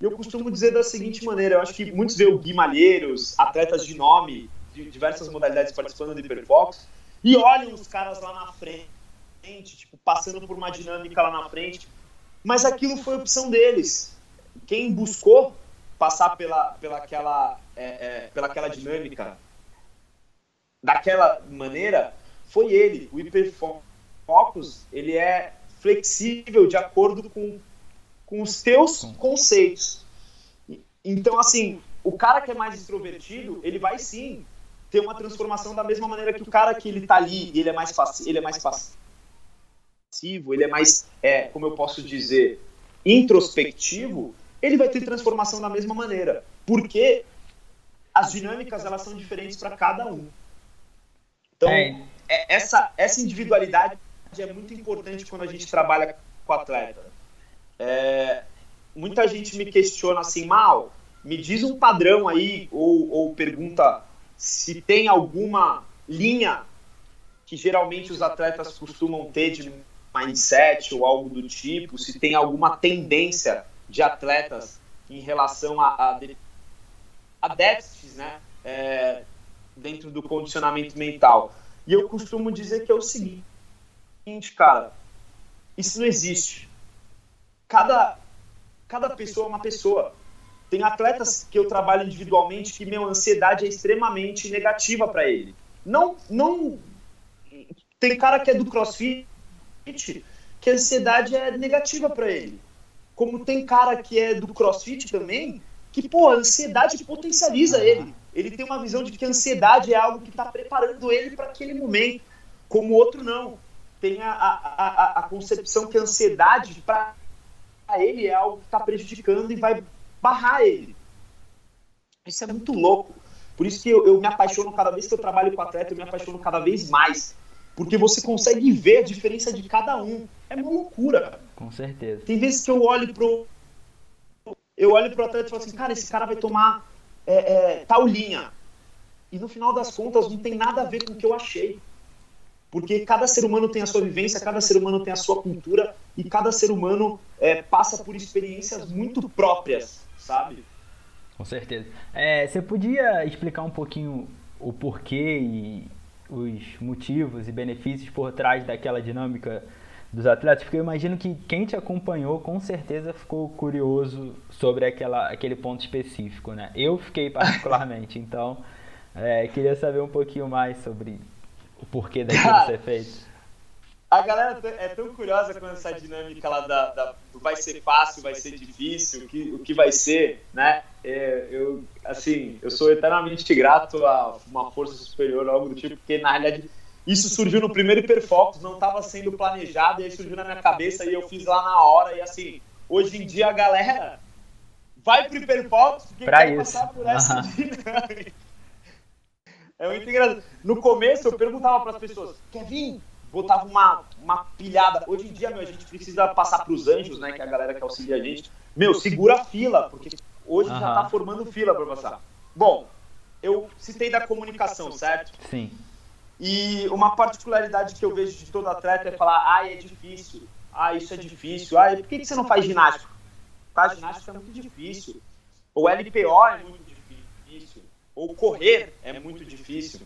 E eu costumo dizer da seguinte maneira, eu acho que muitos veem o Gui Malheiros, atletas de nome, de diversas modalidades participando do hiperfocus, e olham os caras lá na frente, tipo, passando por uma dinâmica lá na frente, mas aquilo foi opção deles. Quem buscou passar pela, pela, aquela, é, é, pela aquela dinâmica daquela maneira foi ele. O hiperfocus, ele é flexível de acordo com, com os teus conceitos. Então, assim, o cara que é mais extrovertido, ele vai sim ter uma transformação da mesma maneira que o cara que ele tá ali, ele é mais ele é mais passivo, ele é mais, é, como eu posso dizer, introspectivo, ele vai ter transformação da mesma maneira. Porque as dinâmicas elas são diferentes para cada um. Então, É. é- essa, essa individualidade é muito importante quando a gente trabalha com atleta. É, muita gente me questiona assim, mal, me diz um padrão aí, ou, ou pergunta se tem alguma linha que geralmente os atletas costumam ter de mindset ou algo do tipo, se tem alguma tendência de atletas em relação a, a, a déficits, né, é, dentro do condicionamento mental. E eu costumo dizer que é o seguinte, cara, isso não existe. Cada, cada pessoa é uma pessoa. Tem atletas que eu trabalho individualmente que minha ansiedade é extremamente negativa para ele. Não, não. Tem cara que é do CrossFit que a ansiedade é negativa para ele. Como tem cara que é do CrossFit também que, pô, a ansiedade potencializa ele. Ele tem uma visão de que a ansiedade é algo que está preparando ele para aquele momento, como o outro não. Tem a, a, a, a concepção que a ansiedade, para ele, é algo que está prejudicando e vai barrar ele. Isso é muito louco. Por isso que eu, eu me apaixono cada vez que eu trabalho com atleta, eu me apaixono cada vez mais. Porque você consegue ver a diferença de cada um. É uma loucura. Com certeza. Tem vezes que eu olho pro. Eu olho pro atleta e falo assim, cara, esse cara vai tomar é, é, tal linha. E no final das contas não tem nada a ver com o que eu achei. Porque cada ser humano tem a sua vivência, cada ser humano tem a sua cultura e cada ser humano é, passa por experiências muito próprias, sabe? Com certeza. É, você podia explicar um pouquinho o porquê e os motivos e benefícios por trás daquela dinâmica dos atletas, porque eu imagino que quem te acompanhou com certeza ficou curioso sobre aquela, aquele ponto específico, né? Eu fiquei particularmente, <laughs> então é, queria saber um pouquinho mais sobre o porquê daquilo ser feito. A galera é tão curiosa com essa dinâmica lá da, da vai ser fácil, vai ser difícil, o que, o que vai ser, né? É, eu, assim, eu sou eternamente grato a uma força superior, algo do tipo, porque na realidade isso surgiu no primeiro Hiperfocus, não estava sendo planejado, e aí surgiu na minha cabeça e eu fiz lá na hora. E assim, hoje em dia a galera vai pro Hiperfocus porque pra quer isso. passar por essa uhum. dinâmica. <laughs> É muito engraçado. No começo eu perguntava para as pessoas: quer vir? Botava uma, uma pilhada. Hoje em dia, meu, a gente precisa passar para os anjos, né? Que é a galera que auxilia a gente. Meu, segura a fila, porque hoje uhum. já tá formando fila para passar. Bom, eu citei da comunicação, certo? Sim. E uma particularidade que eu vejo de todo atleta é falar, ah, é difícil, ah, isso é difícil, ah, por que, que você não faz ginástica? Faz ginástica é muito difícil, ou LPO é muito difícil, ou correr é muito difícil.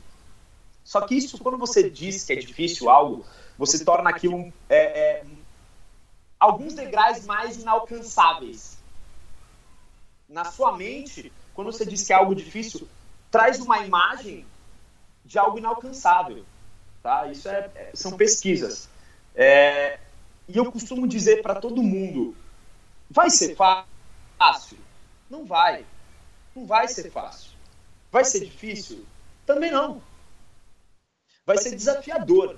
Só que isso, quando você diz que é difícil algo, você torna aquilo é, é, alguns degraus mais inalcançáveis. Na sua mente, quando você diz que é algo difícil, traz uma imagem de algo inalcançável. Tá? Isso é, é são pesquisas. É, e eu costumo dizer para todo mundo: vai ser fácil? Não vai. Não vai ser fácil. Vai ser difícil? Também não. Vai ser desafiador.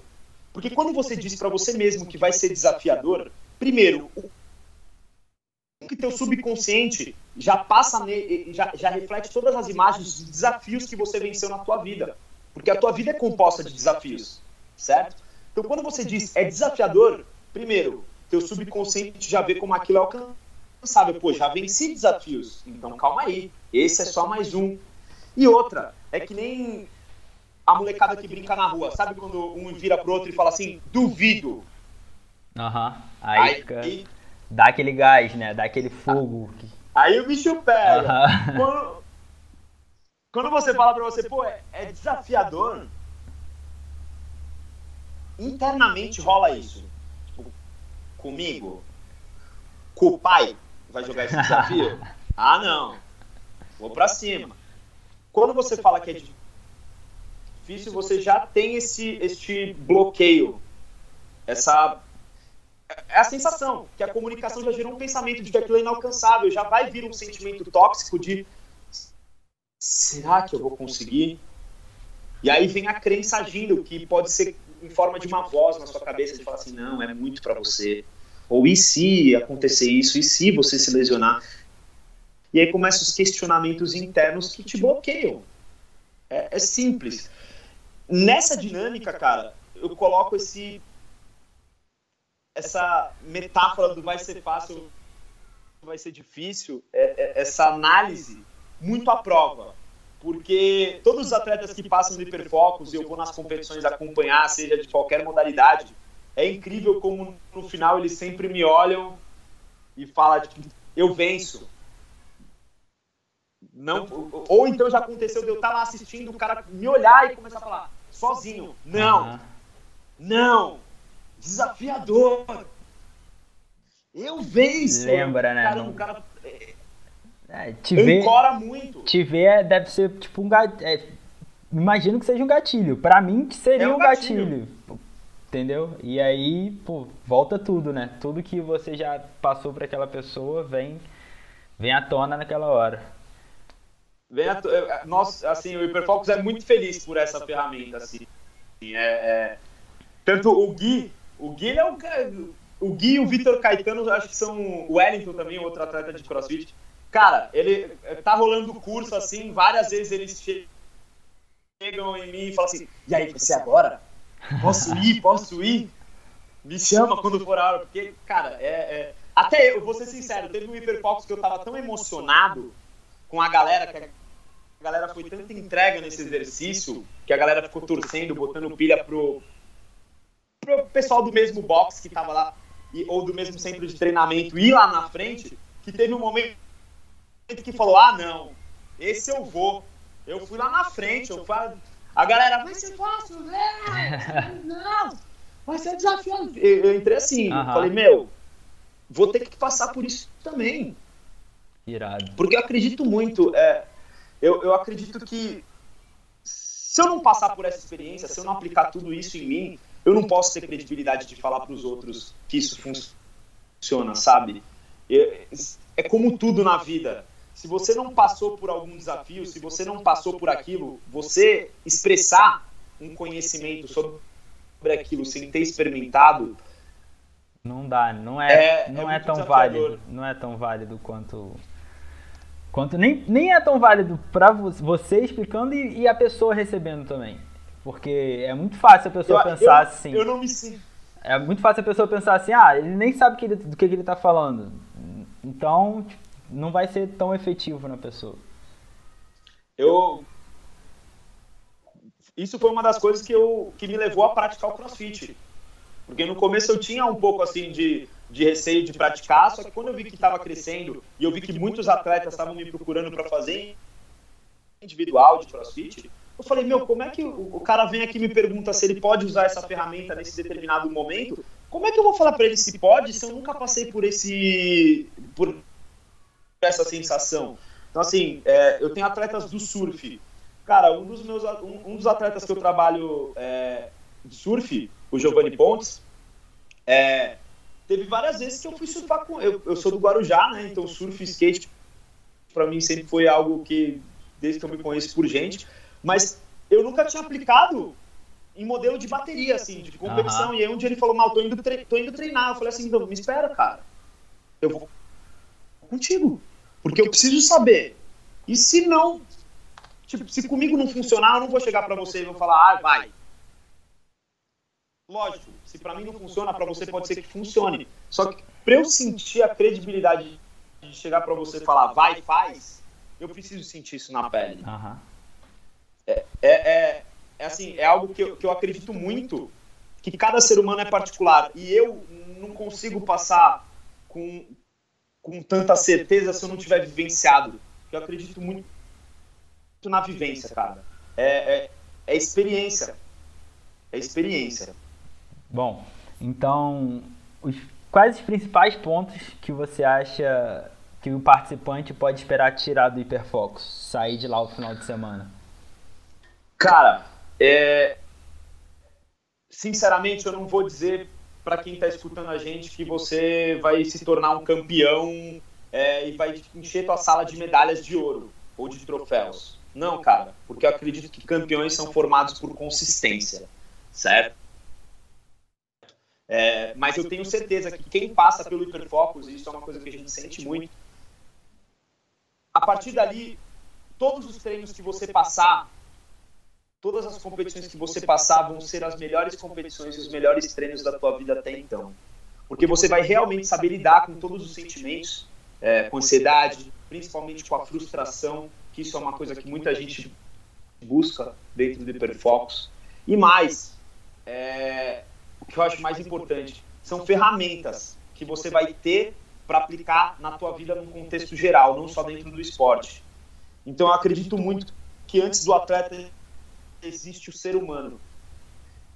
Porque quando você diz para você mesmo que vai ser desafiador, primeiro, o que teu subconsciente já passa, já, já reflete todas as imagens dos desafios que você venceu na tua vida. Porque a tua vida é composta de desafios, certo? Então, quando você diz é desafiador, primeiro, teu subconsciente já vê como aquilo é alcançável. Pô, já venci desafios, então calma aí, esse é só mais um. E outra, é que nem a molecada que brinca na rua, sabe quando um vira pro outro e fala assim, duvido. Aham, uhum. aí, aí, fica... Dá aquele gás, né? Dá aquele fogo. Aí o bicho pega. Uhum. <laughs> Quando, quando você fala pra você, pô, é, é desafiador, internamente rola isso. Tipo, comigo, com o pai, vai jogar esse desafio? <laughs> ah, não. Vou pra cima. Quando você fala que é difícil, você já tem esse, este bloqueio. Essa. É a sensação que a comunicação já gerou um pensamento de que aquilo é inalcançável, já vai vir um sentimento tóxico de será que eu vou conseguir? E aí vem a crença agindo, que pode ser em forma de uma voz na sua cabeça, de falar assim, não, é muito para você. Ou e se acontecer isso? E se você se lesionar? E aí começam os questionamentos internos que te bloqueiam. É, é simples. Nessa dinâmica, cara, eu coloco esse essa metáfora do vai ser fácil, vai ser difícil, é, é, essa análise muito à prova. Porque todos os atletas que passam no hiperfocus e eu vou nas competições acompanhar, seja de qualquer modalidade, é incrível como no final eles sempre me olham e falam, tipo, eu venço. Não, ou então já aconteceu de eu estar lá assistindo, o cara me olhar e começar a falar, sozinho. Não, não, desafiador. Eu venço. Lembra, né? Caramba, o cara é, te ver, muito. Te ver deve ser tipo um gatilho. É, imagino que seja um gatilho. Para mim, que seria é um, um gatilho. gatilho. Entendeu? E aí, pô, volta tudo, né? Tudo que você já passou para aquela pessoa vem, vem à tona naquela hora. Vem. É, Nossa, assim, o Hyperfocus é muito feliz por essa ferramenta, assim. É, é... Tanto o Gui, o Gui é o, o Gui e o Vitor Caetano, acho que são o Wellington também, outro atleta de CrossFit Cara, ele eh, tá rolando o curso assim, várias vezes eles chegam em mim e falam assim: e aí, você agora? Posso <laughs> ir? Posso ir? Me chama quando for a hora, porque, cara, é, é... até eu vou ser sincero, teve um Hiperfocus que eu tava tão emocionado com a galera, que a galera foi tanta entrega nesse exercício, que a galera ficou torcendo, botando pilha pro, pro pessoal do mesmo box que tava lá, e, ou do mesmo centro de treinamento ir lá na frente, que teve um momento que falou: ah, não, esse eu vou. Eu fui lá na frente, eu fui. A galera, vai ser fácil, né? <laughs> Não! Mas é desafiador. Eu, eu entrei assim, uhum. falei, meu, vou ter que passar por isso também. Irado. Porque eu acredito muito, é, eu, eu acredito que se eu não passar por essa experiência, se eu não aplicar tudo isso em mim, eu não posso ter credibilidade de falar para os outros que isso funciona, sabe? É, é como tudo na vida. Se você não passou por algum desafio, se você não passou por aquilo, você expressar um conhecimento sobre aquilo sem ter experimentado, não dá, não é, é não é, é tão desafiador. válido, não é tão válido quanto quanto nem, nem é tão válido para você explicando e, e, a pessoa recebendo também, porque é muito fácil a pessoa eu, pensar eu, assim. Eu não me sinto. É muito fácil a pessoa pensar assim, ah, ele nem sabe que ele, do que, que ele está falando, então não vai ser tão efetivo na pessoa. Eu isso foi uma das coisas que, eu, que me levou a praticar o crossfit. Porque no começo eu tinha um pouco assim de, de receio de praticar, só que quando eu vi que estava crescendo e eu vi que muitos atletas estavam me procurando para fazer individual de crossfit, eu falei, meu, como é que o, cara vem aqui e me pergunta se ele pode usar essa ferramenta nesse determinado momento? Como é que eu vou falar para ele se pode se eu nunca passei por esse por essa sensação? Então assim, é, eu tenho atletas do surf Cara, um dos meus um, um dos atletas que eu trabalho é, de surf, o Giovanni Pontes, é, teve várias vezes que eu fui surfar com eu, eu sou do Guarujá, né? Então surf e skate para mim sempre foi algo que desde que eu me conheço por gente, mas eu nunca tinha aplicado em modelo de bateria, assim, de competição. Uhum. E aí um dia ele falou, mal, tô indo, tô indo treinar. Eu falei assim, então, me espera, cara. Eu vou contigo. Porque eu preciso saber. E se não Tipo, se comigo não funcionar, eu não vou chegar para você e vou falar, ah, vai. Lógico, se para mim não funciona, para você pode ser que funcione. Só que para eu sentir a credibilidade de chegar para você e falar, vai, faz, eu preciso sentir isso na pele. Uhum. É, é, é, é, assim, é algo que eu, que eu acredito muito, que cada ser humano é particular. E eu não consigo passar com, com tanta certeza se eu não tiver vivenciado. Eu acredito muito na vivência, cara. É, é, é experiência. É experiência. Bom, então, os, quais os principais pontos que você acha que o participante pode esperar tirar do hiperfocus, sair de lá no final de semana? Cara, é... sinceramente, eu não vou dizer para quem está escutando a gente que você vai se tornar um campeão é, e vai encher tua sala de medalhas de ouro ou de troféus. Não, cara, porque eu acredito que campeões são formados por consistência, certo? É, mas eu tenho certeza que quem passa pelo hiperfocus, e isso é uma coisa que a gente sente muito, a partir dali, todos os treinos que você passar, todas as competições que você passar vão ser as melhores competições e os melhores treinos da tua vida até então. Porque você vai realmente saber lidar com todos os sentimentos, é, com ansiedade, principalmente com a frustração, que isso é uma coisa que muita gente busca dentro do hiperfocus. E mais, é, que eu acho mais importante, são ferramentas que você vai ter para aplicar na tua vida num contexto geral, não só dentro do esporte. Então eu acredito muito que antes do atleta existe o ser humano.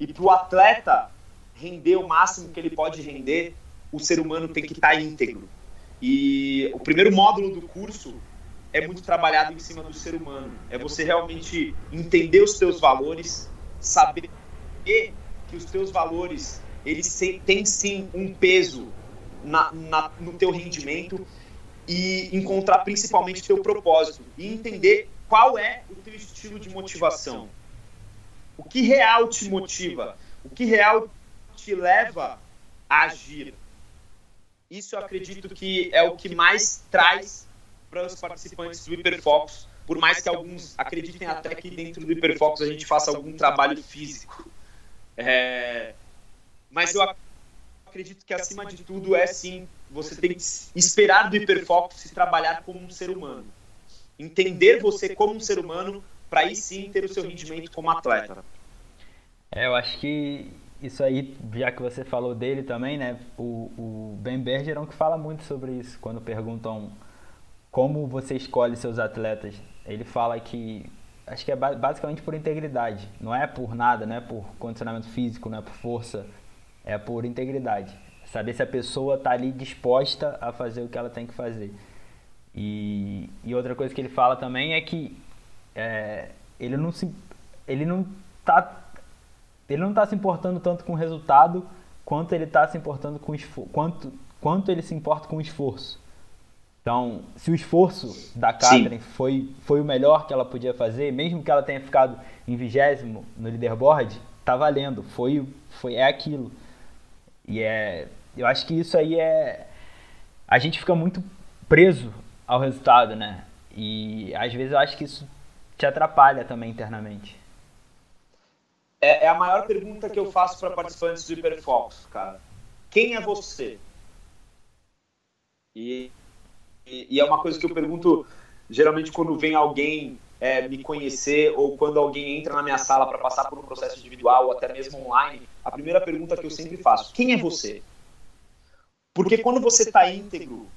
E para o atleta render o máximo que ele pode render, o ser humano tem que estar tá íntegro. E o primeiro módulo do curso é muito trabalhado em cima do ser humano. É você realmente entender os teus valores, saber que os teus valores eles têm sim um peso na, na, no teu rendimento e encontrar principalmente teu propósito e entender qual é o teu estilo de motivação. O que real te motiva? O que real te leva a agir? Isso eu acredito que é o que mais traz para os participantes do Hiperfocus, por mais que alguns acreditem até que dentro do Hiperfocus a gente faça algum trabalho físico. É, mas eu acredito que acima de tudo é sim, você tem que esperar do Hiperfocus se trabalhar como um ser humano. Entender você como um ser humano para aí sim ter o seu rendimento como atleta. É, eu acho que isso aí, já que você falou dele também, né? O, o Ben Bergeron que fala muito sobre isso quando perguntam como você escolhe seus atletas. Ele fala que acho que é basicamente por integridade, não é por nada, não é por condicionamento físico, não é por força, é por integridade. Saber se a pessoa está ali disposta a fazer o que ela tem que fazer. E, e outra coisa que ele fala também é que é, ele não se ele não tá ele não está se importando tanto com o resultado quanto ele está se importando com o quanto quanto ele se importa com o esforço. Então, se o esforço da Catherine foi, foi o melhor que ela podia fazer, mesmo que ela tenha ficado em vigésimo no leaderboard, tá valendo. Foi, foi é aquilo. E é, eu acho que isso aí é a gente fica muito preso ao resultado, né? E às vezes eu acho que isso te atrapalha também internamente. É, é a maior pergunta que eu faço para participantes do Hiperfocus, cara. Quem é você? E e, é uma coisa que eu pergunto geralmente quando vem alguém é, me conhecer ou quando alguém entra na minha sala para passar por um processo individual ou até mesmo online, a primeira pergunta que eu sempre faço: quem é você? Porque quando você está íntegro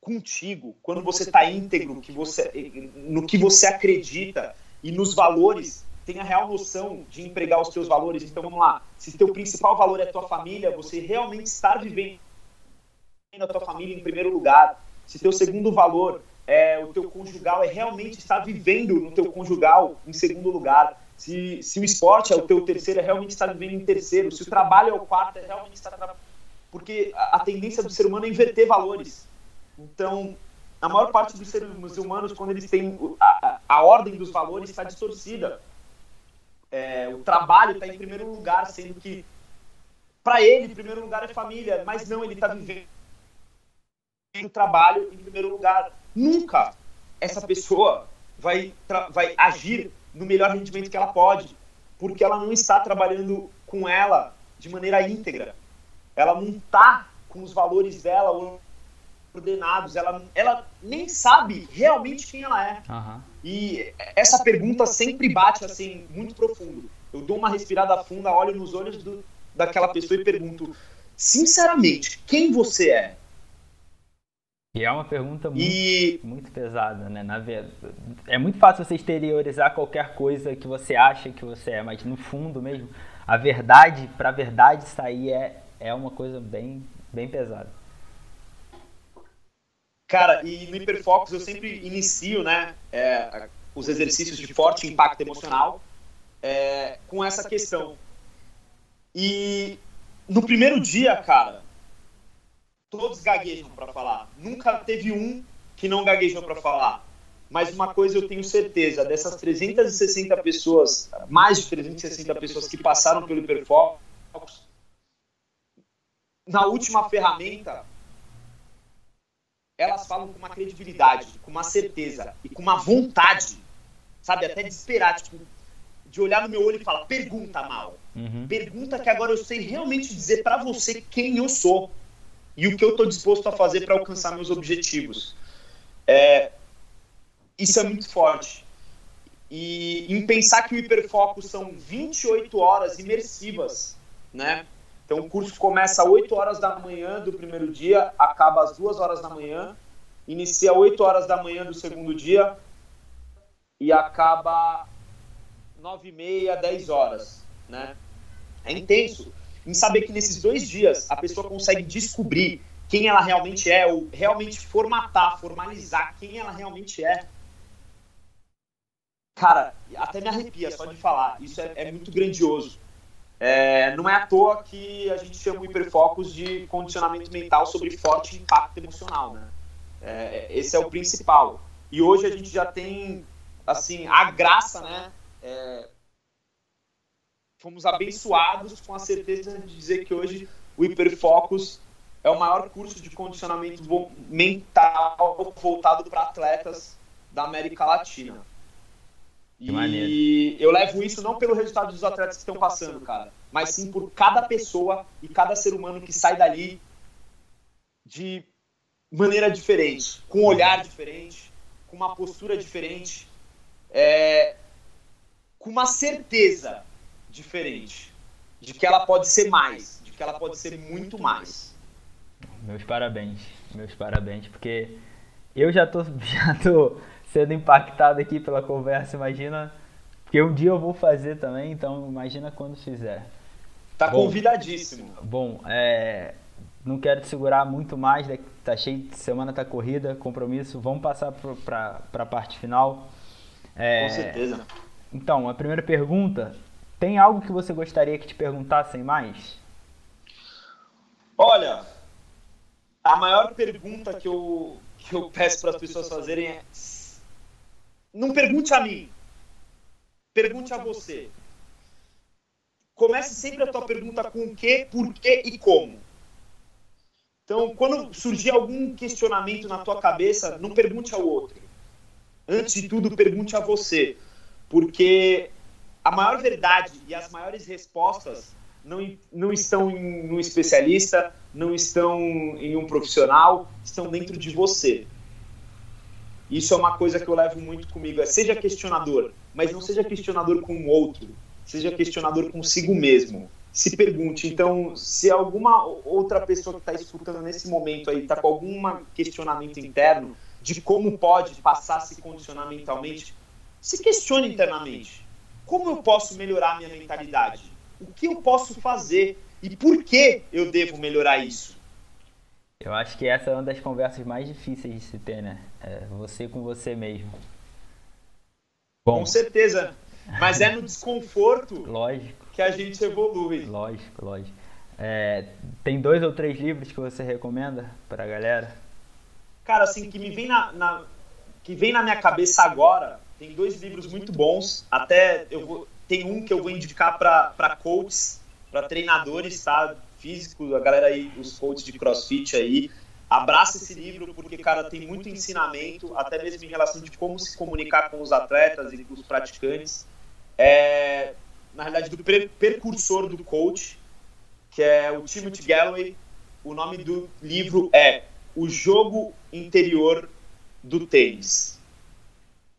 contigo, quando você está íntegro que você, no que você acredita e nos valores, tem a real noção de empregar os seus valores. Então vamos lá, se teu principal valor é tua família, você realmente está vivendo a tua família em primeiro lugar, se teu segundo valor é o teu conjugal, é realmente estar vivendo no teu conjugal em segundo lugar, se, se o esporte é o teu terceiro, é realmente estar vivendo em terceiro, se o trabalho é o quarto, é realmente estar porque a, tendência do ser humano é inverter valores. Então, a maior parte dos seres humanos, quando eles têm a, a ordem dos valores, está distorcida. É, o trabalho está em primeiro lugar, sendo que para ele, em primeiro lugar é família, mas não, ele está vivendo o trabalho em primeiro lugar. Nunca essa pessoa vai, vai agir no melhor rendimento que ela pode, porque ela não está trabalhando com ela de maneira íntegra. Ela não está com os valores dela ordenados, ela, ela nem sabe realmente quem ela é. Uhum. E essa pergunta sempre bate assim, muito profundo. Eu dou uma respirada funda, olho nos olhos do, daquela pessoa e pergunto, sinceramente, quem você é? E é uma pergunta muito, e... muito pesada, né? Na verdade, é muito fácil você exteriorizar qualquer coisa que você acha que você é, mas no fundo mesmo, a verdade, para a verdade sair é, é uma coisa bem, bem pesada. Cara, e no Hiperfocus eu sempre inicio, né, é, os exercícios de forte impacto emocional é, com essa questão. E no primeiro dia, cara, todos gaguejam para falar. Nunca teve um que não gaguejou para falar. Mas uma coisa eu tenho certeza, dessas 360 pessoas, mais de 360 pessoas que passaram pelo Hiperfocus, na última ferramenta, elas falam com uma credibilidade, com uma certeza e com uma vontade, sabe, até de esperar, tipo, de olhar no meu olho e falar, pergunta, Mal. Uhum. Pergunta que agora eu sei realmente dizer para você quem eu sou e o que eu estou disposto a fazer para alcançar meus objetivos. É, isso é muito forte. E em pensar que o hiperfoco são 28 horas imersivas, né? Então o curso começa às 8 horas da manhã do primeiro dia, acaba às 2 horas da manhã, inicia às 8 horas da manhã do segundo dia e acaba 9 e meia, 10 horas, né? É intenso em saber que nesses dois dias a pessoa consegue descobrir quem ela realmente é, ou realmente formatar, formalizar quem ela realmente é. Cara, até me arrepia só de falar. Isso é, é muito grandioso. É, não é à toa que a gente chama o hiperfocus de condicionamento mental sobre forte impacto emocional, né? É, esse é o principal. E hoje a gente já tem, assim, a graça, né? É, fomos abençoados com a certeza de dizer que hoje o Hiperfocus é o maior curso de condicionamento mental voltado para atletas da América Latina. Que e maneiro. eu levo isso não pelo resultado dos atletas que estão passando, cara, mas sim por cada pessoa e cada ser humano que sai dali de maneira diferente, com um olhar diferente, com uma postura diferente, é, com uma certeza diferente. De que ela pode ser mais, de que ela pode ser muito mais. Meus parabéns, meus parabéns, porque eu já tô, <laughs> já tô sendo impactado aqui pela conversa, imagina Porque um dia eu vou fazer também, então imagina quando fizer. Tá bom, convidadíssimo. Bom, é, não quero te segurar muito mais, né? tá cheio, semana tá corrida, compromisso. Vamos passar para a parte final. É, Com certeza. Então, a primeira pergunta, tem algo que você gostaria que te perguntassem mais? Olha, a maior pergunta que eu, que eu peço para as pessoas fazerem é: não pergunte a mim, pergunte a você. Comece sempre a tua pergunta com o que, por que e como. Então, quando surgir algum questionamento na tua cabeça, não pergunte ao outro. Antes de tudo, pergunte a você. Porque a maior verdade e as maiores respostas não, não estão em um especialista, não estão em um profissional, estão dentro de você. Isso é uma coisa que eu levo muito comigo. É seja questionador, mas não seja questionador com o outro. Seja questionador consigo mesmo. Se pergunte. Então, se alguma outra pessoa que está escutando nesse momento aí está com algum questionamento interno de como pode passar a se condicionar mentalmente, se questione internamente. Como eu posso melhorar minha mentalidade? O que eu posso fazer? E por que eu devo melhorar isso? Eu acho que essa é uma das conversas mais difíceis de se ter, né? É você com você mesmo. Bom. Com certeza. Mas é no desconforto <laughs> lógico. que a gente evolui. Lógico, lógico. É, tem dois ou três livros que você recomenda para a galera? Cara, assim, que me vem na, na, que vem na minha cabeça agora, tem dois livros muito bons. Até eu vou, tem um que eu vou indicar para coaches, para treinadores, tá? Físicos, a galera aí, os coaches de CrossFit aí. Abraça esse livro porque, cara, tem muito ensinamento, até mesmo em relação de como se comunicar com os atletas e com os praticantes. É, na realidade, do percursor do coach, que é o Timothy Galloway. O nome do livro é O Jogo Interior do Tênis.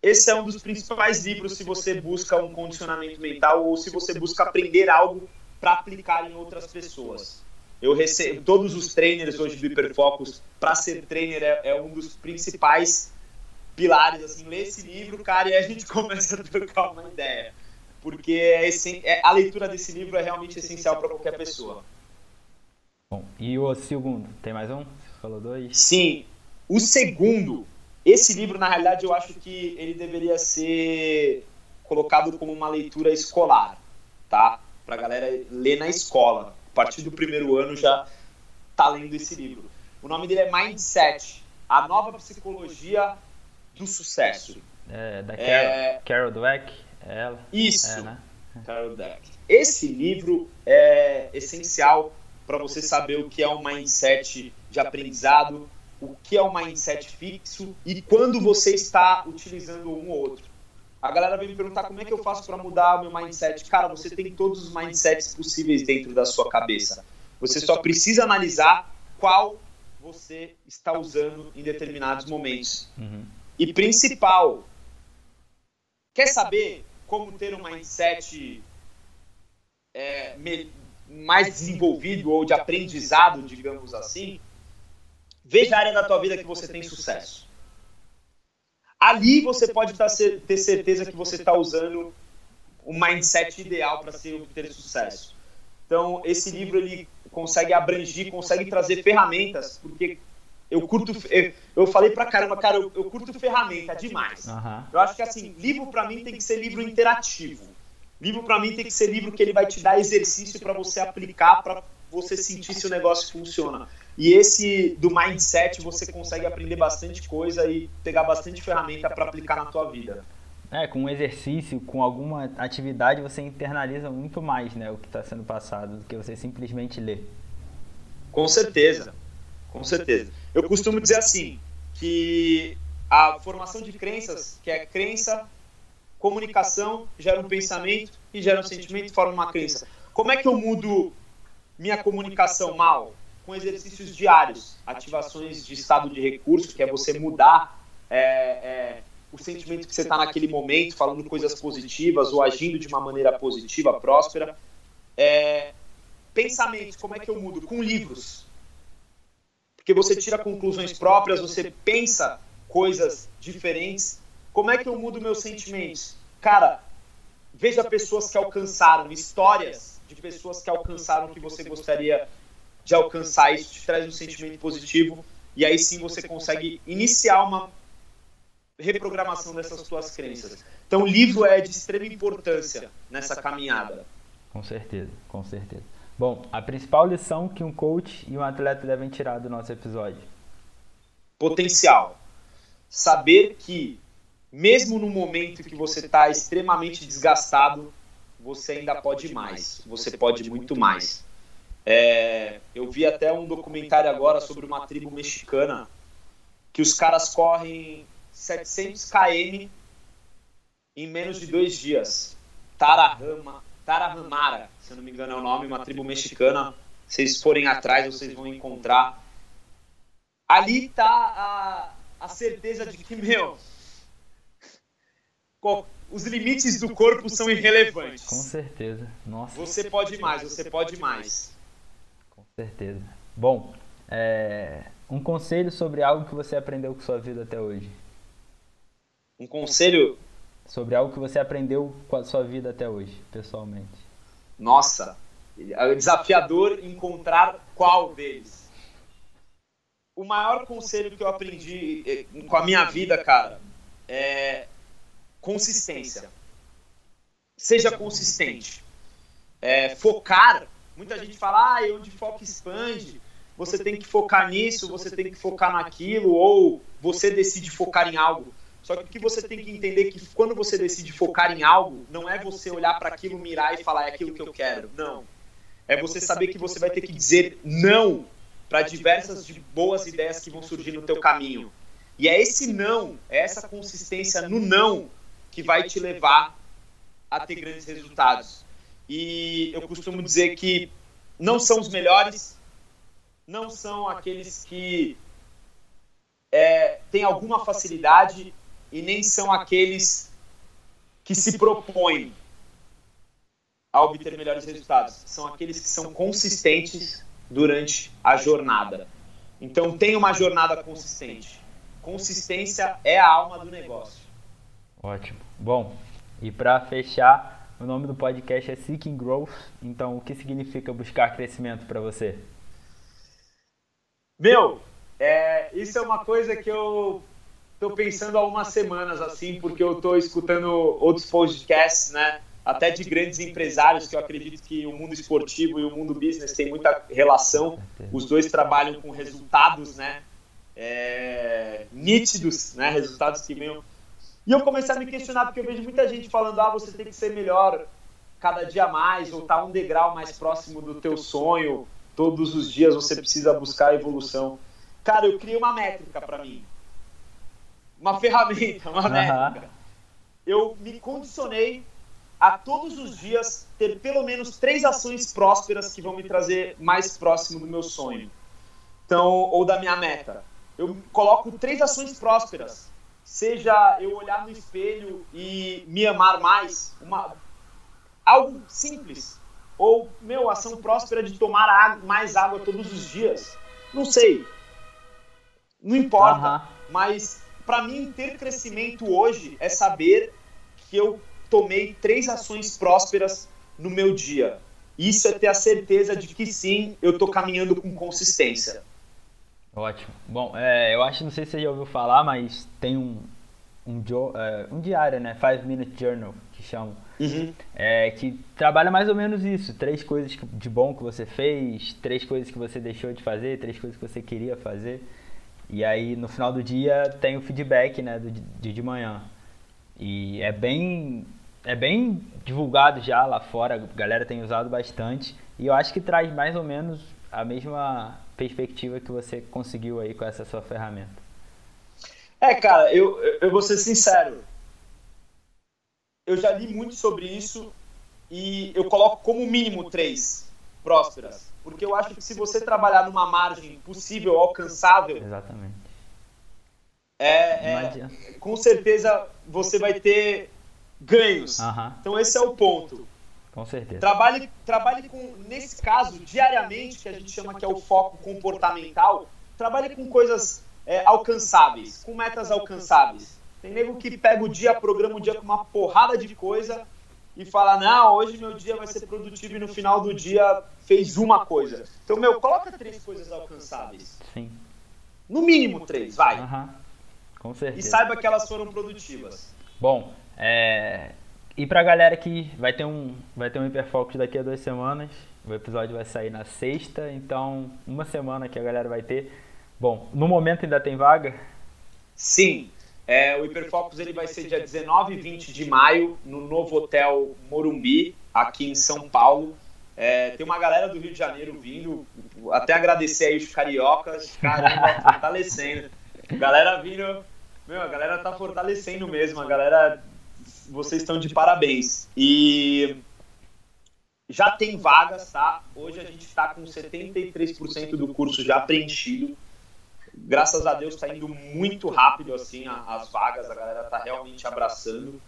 Esse é um dos principais livros se você busca um condicionamento mental ou se você busca aprender algo para aplicar em outras pessoas. Eu recebo todos os trainers hoje do Hiperfocus para ser trainer é, é, um dos principais pilares assim, lê esse livro, cara, e a gente <laughs> começa a trocar uma ideia. Porque é, é, a leitura desse livro é realmente essencial para qualquer pessoa. Bom, e o segundo, tem mais um? Você falou dois? Sim. O segundo esse livro, na realidade, eu acho que ele deveria ser colocado como uma leitura escolar, tá? Pra galera ler na escola. A partir do primeiro ano já tá lendo esse livro. O nome dele é Mindset, a nova psicologia do sucesso. É, da Carol, é... Carol Dweck, é ela. Isso, é, né? Carol Dweck. Esse livro é essencial para você saber o que é um mindset de aprendizado, o que é o mindset fixo e quando você está utilizando um ou outro. A galera vem me perguntar como é que eu faço para mudar o meu mindset. Cara, você tem todos os mindsets possíveis dentro da sua cabeça. Você só precisa analisar qual você está usando em determinados momentos. Uhum. E principal, quer saber como ter um mindset é, mais desenvolvido ou de aprendizado, digamos assim? Veja a área da tua vida que você tem sucesso. Ali você pode ter certeza que você está usando o mindset ideal para ter sucesso. Então, esse livro ele consegue abranger, consegue trazer ferramentas, porque eu curto. Eu, eu falei pra caramba, cara, eu, eu curto ferramenta demais. Uhum. Eu acho que assim, livro para mim tem que ser livro interativo. Livro para mim tem que ser livro que ele vai te dar exercício para você aplicar, para você sentir se o negócio funciona. E esse do mindset você consegue aprender bastante coisa e pegar bastante ferramenta para aplicar na tua vida. É, com um exercício, com alguma atividade, você internaliza muito mais né, o que está sendo passado do que você simplesmente ler. Com certeza, com certeza. Eu costumo dizer assim, que a formação de crenças, que é crença, comunicação, gera um pensamento e gera um sentimento forma uma crença. Como é que eu mudo minha comunicação mal? Com exercícios diários, ativações de estado de recurso, que é você mudar é, é, o sentimento que você está naquele momento, falando coisas positivas ou agindo de uma maneira positiva, próspera. É, pensamentos, como é que eu mudo? Com livros. Porque você tira conclusões próprias, você pensa coisas diferentes. Como é que eu mudo meus sentimentos? Cara, veja pessoas que alcançaram, histórias de pessoas que alcançaram o que você gostaria de alcançar. Isso te traz um sentimento positivo e aí sim você consegue iniciar uma reprogramação dessas suas crenças. Então, o livro é de extrema importância nessa caminhada. Com certeza, com certeza. Bom, a principal lição que um coach e um atleta devem tirar do nosso episódio: potencial. Saber que, mesmo no momento que você está extremamente desgastado, você ainda pode mais. Você pode muito mais. É, eu vi até um documentário agora sobre uma tribo mexicana que os caras correm 700 km em menos de dois dias. Tarahama, Tarahamara, se eu não me engano é o nome, uma tribo mexicana. Se vocês forem atrás, vocês vão encontrar. Ali está a, a certeza de que, meu, os limites do corpo são irrelevantes. Com certeza. Nossa. Você pode mais, você pode mais. Certeza. Bom, é, um conselho sobre algo que você aprendeu com sua vida até hoje. Um conselho sobre algo que você aprendeu com a sua vida até hoje, pessoalmente. Nossa, é desafiador encontrar qual deles. O maior conselho que eu aprendi eh, com a minha vida, cara, é consistência. Seja consistente. É, focar. Muita gente fala, ah, onde foco expande. Você tem que focar nisso, você tem que focar naquilo, ou você decide focar em algo. Só que o que você tem que entender é que quando você decide focar em algo, não é você olhar para aquilo, mirar e falar é aquilo que eu quero. Não. É você saber que você vai ter que dizer não para diversas boas ideias que vão surgir no teu caminho. E é esse não, é essa consistência no não que vai te levar a ter grandes resultados. E eu costumo dizer que não são os melhores, não são aqueles que é, têm alguma facilidade e nem são aqueles que se propõem a obter melhores resultados. São aqueles que são consistentes durante a jornada. Então, tem uma jornada consistente. Consistência é a alma do negócio. Ótimo. Bom, e para fechar, o nome do podcast é Seeking Growth. Então, o que significa buscar crescimento para você? Meu, é, isso é uma coisa que eu estou pensando há umas semanas assim, porque eu estou escutando outros podcasts, né? Até de grandes empresários, que eu acredito que o mundo esportivo e o mundo business tem muita relação. Os dois trabalham com resultados, né? É, nítidos, né? Resultados que venham e eu comecei a me questionar, porque eu vejo muita gente falando, ah, você tem que ser melhor cada dia mais, ou estar tá um degrau mais próximo do teu sonho, todos os dias você precisa buscar evolução. Cara, eu criei uma métrica para mim. Uma ferramenta, uma métrica. Eu me condicionei a todos os dias ter pelo menos três ações prósperas que vão me trazer mais próximo do meu sonho. Então, ou da minha meta. Eu coloco três ações prósperas seja eu olhar no espelho e me amar mais, uma, algo simples, ou, meu, ação próspera de tomar água, mais água todos os dias. Não sei. Não importa. Uhum. Mas, para mim, ter crescimento hoje é saber que eu tomei três ações prósperas no meu dia. Isso é ter a certeza de que sim, eu estou caminhando com consistência. Ótimo. Bom, é, eu acho, não sei se você já ouviu falar, mas tem um, um, é, um diário, né? Five Minute Journal, que chamam. Uhum. É, que trabalha mais ou menos isso. Três coisas de bom que você fez, três coisas que você deixou de fazer, três coisas que você queria fazer. E aí, no final do dia, tem o feedback, né? Do, de, de manhã. E é bem, é bem divulgado já lá fora, a galera tem usado bastante. E eu acho que traz mais ou menos a mesma perspectiva que você conseguiu aí com essa sua ferramenta? É, cara, eu, eu vou ser sincero. Eu já li muito sobre isso e eu coloco como mínimo três prósperas. Porque eu acho que se você trabalhar numa margem possível, alcançável. Exatamente. É, é com certeza você vai ter ganhos. Então esse é o ponto. Com certeza. Trabalhe, trabalhe com, nesse caso, diariamente, que a gente chama que é o foco comportamental, trabalhe com coisas é, alcançáveis, com metas alcançáveis. Tem nego que pega o dia, programa o dia com uma porrada de coisa e fala, não, hoje meu dia vai ser produtivo e no final do dia fez uma coisa. Então, meu, coloca três coisas alcançáveis. Sim. No mínimo três, vai. Uhum. Com certeza. E saiba que elas foram produtivas. Bom, é... e pra galera que vai ter um, vai ter um Hiperfocus daqui a duas semanas, o episódio vai sair na sexta, então uma semana que a galera vai ter. Bom, no momento ainda tem vaga? Sim, é, o Hiperfocus ele vai ser dia 19 e 20 de maio no novo hotel Morumbi, aqui em São Paulo. É, tem uma galera do Rio de Janeiro vindo, até agradecer aí os cariocas, caramba, fortalecendo. Galera vindo, meu, a galera tá fortalecendo mesmo, a galera, vocês estão de parabéns. E já tem vagas, tá? Hoje a gente está com 73% do curso já preenchido graças a Deus está indo muito rápido assim as vagas, a galera está realmente abraçando.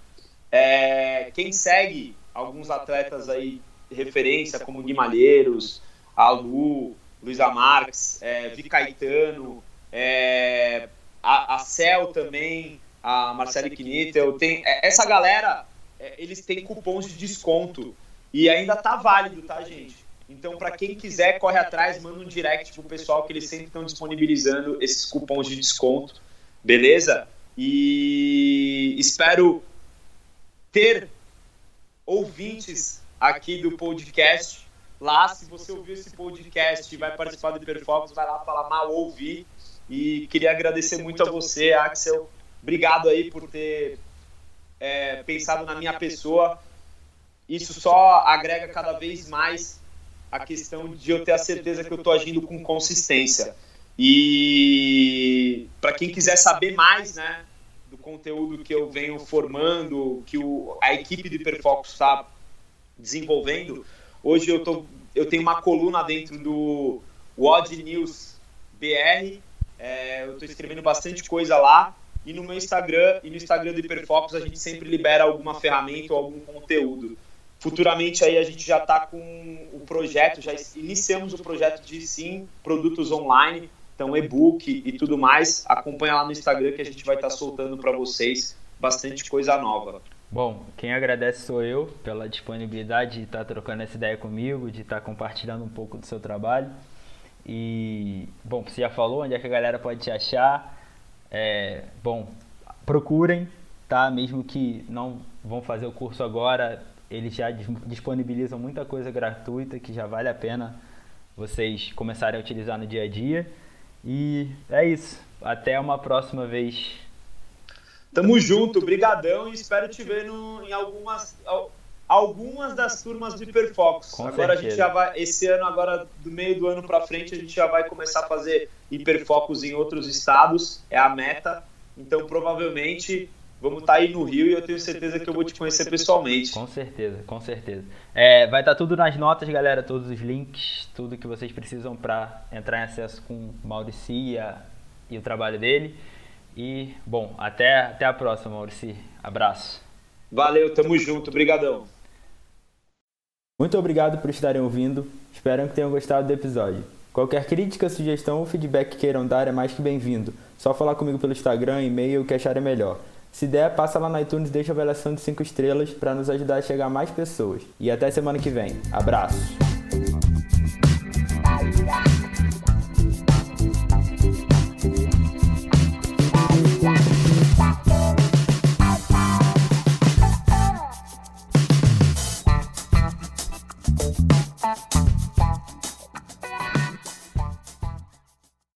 É, quem segue alguns atletas aí referência como Guimalheiros, Alu, Luísa Marques, é, Vi Caetano, é, a, a Cel também, a Marcele Knittel, tem é, essa galera, é, eles têm cupons de desconto e ainda tá válido, tá gente? Então, para quem quiser, corre atrás, manda um direct pro pessoal que eles sempre estão disponibilizando esses cupons de desconto, beleza? E espero ter ouvintes aqui do podcast. Lá, se você ouviu esse podcast e vai participar do Hiperfocus, vai lá falar mal ouvir. E queria agradecer muito a você, Axel. Obrigado aí por ter é, pensado na minha pessoa. Isso só agrega cada vez mais a questão de eu ter a certeza que eu estou agindo com consistência. E para quem quiser saber mais, né, do conteúdo que eu venho formando, que o, a equipe do Hiperfocus está desenvolvendo, hoje eu, tô, eu tenho uma coluna dentro do WOD News BR, é, eu estou escrevendo bastante coisa lá, e no meu Instagram e no Instagram do Hiperfocus a gente sempre libera alguma ferramenta ou algum conteúdo. Futuramente aí a gente já está com o projeto, já iniciamos o projeto de sim produtos online, então e-book e tudo mais. Acompanha lá no Instagram que a gente vai estar tá soltando para vocês bastante coisa nova. Bom, quem agradece sou eu pela disponibilidade de estar tá trocando essa ideia comigo, de estar tá compartilhando um pouco do seu trabalho. E, bom, você já falou onde é que a galera pode te achar. É, bom, procurem, tá? Mesmo que não vão fazer o curso agora, eles já disponibilizam muita coisa gratuita que já vale a pena vocês começarem a utilizar no dia a dia. E é isso. Até uma próxima vez. Tamo junto, brigadão e espero te ver no, em algumas algumas das turmas do Hiperfocus. Com agora certeza. a gente já vai esse ano agora do meio do ano para frente a gente já vai começar a fazer Hiperfocus em outros estados, é a meta. Então provavelmente Vamos estar tá aí no Rio e eu tenho certeza que eu vou te conhecer pessoalmente. Com certeza, com certeza. É, vai estar tá tudo nas notas, galera, todos os links, tudo que vocês precisam para entrar em acesso com o Maurici e o trabalho dele. E, bom, até, até a próxima, Maurici. Abraço. Valeu, tamo junto, brigadão. Muito obrigado por estarem ouvindo, espero que tenham gostado do episódio. Qualquer crítica, sugestão ou feedback que queiram dar é mais que bem-vindo. Só falar comigo pelo Instagram, e-mail, o que acharem melhor. Se der, passa lá na iTunes e deixa a avaliação de 5 estrelas para nos ajudar a chegar a mais pessoas. E até semana que vem. Abraços!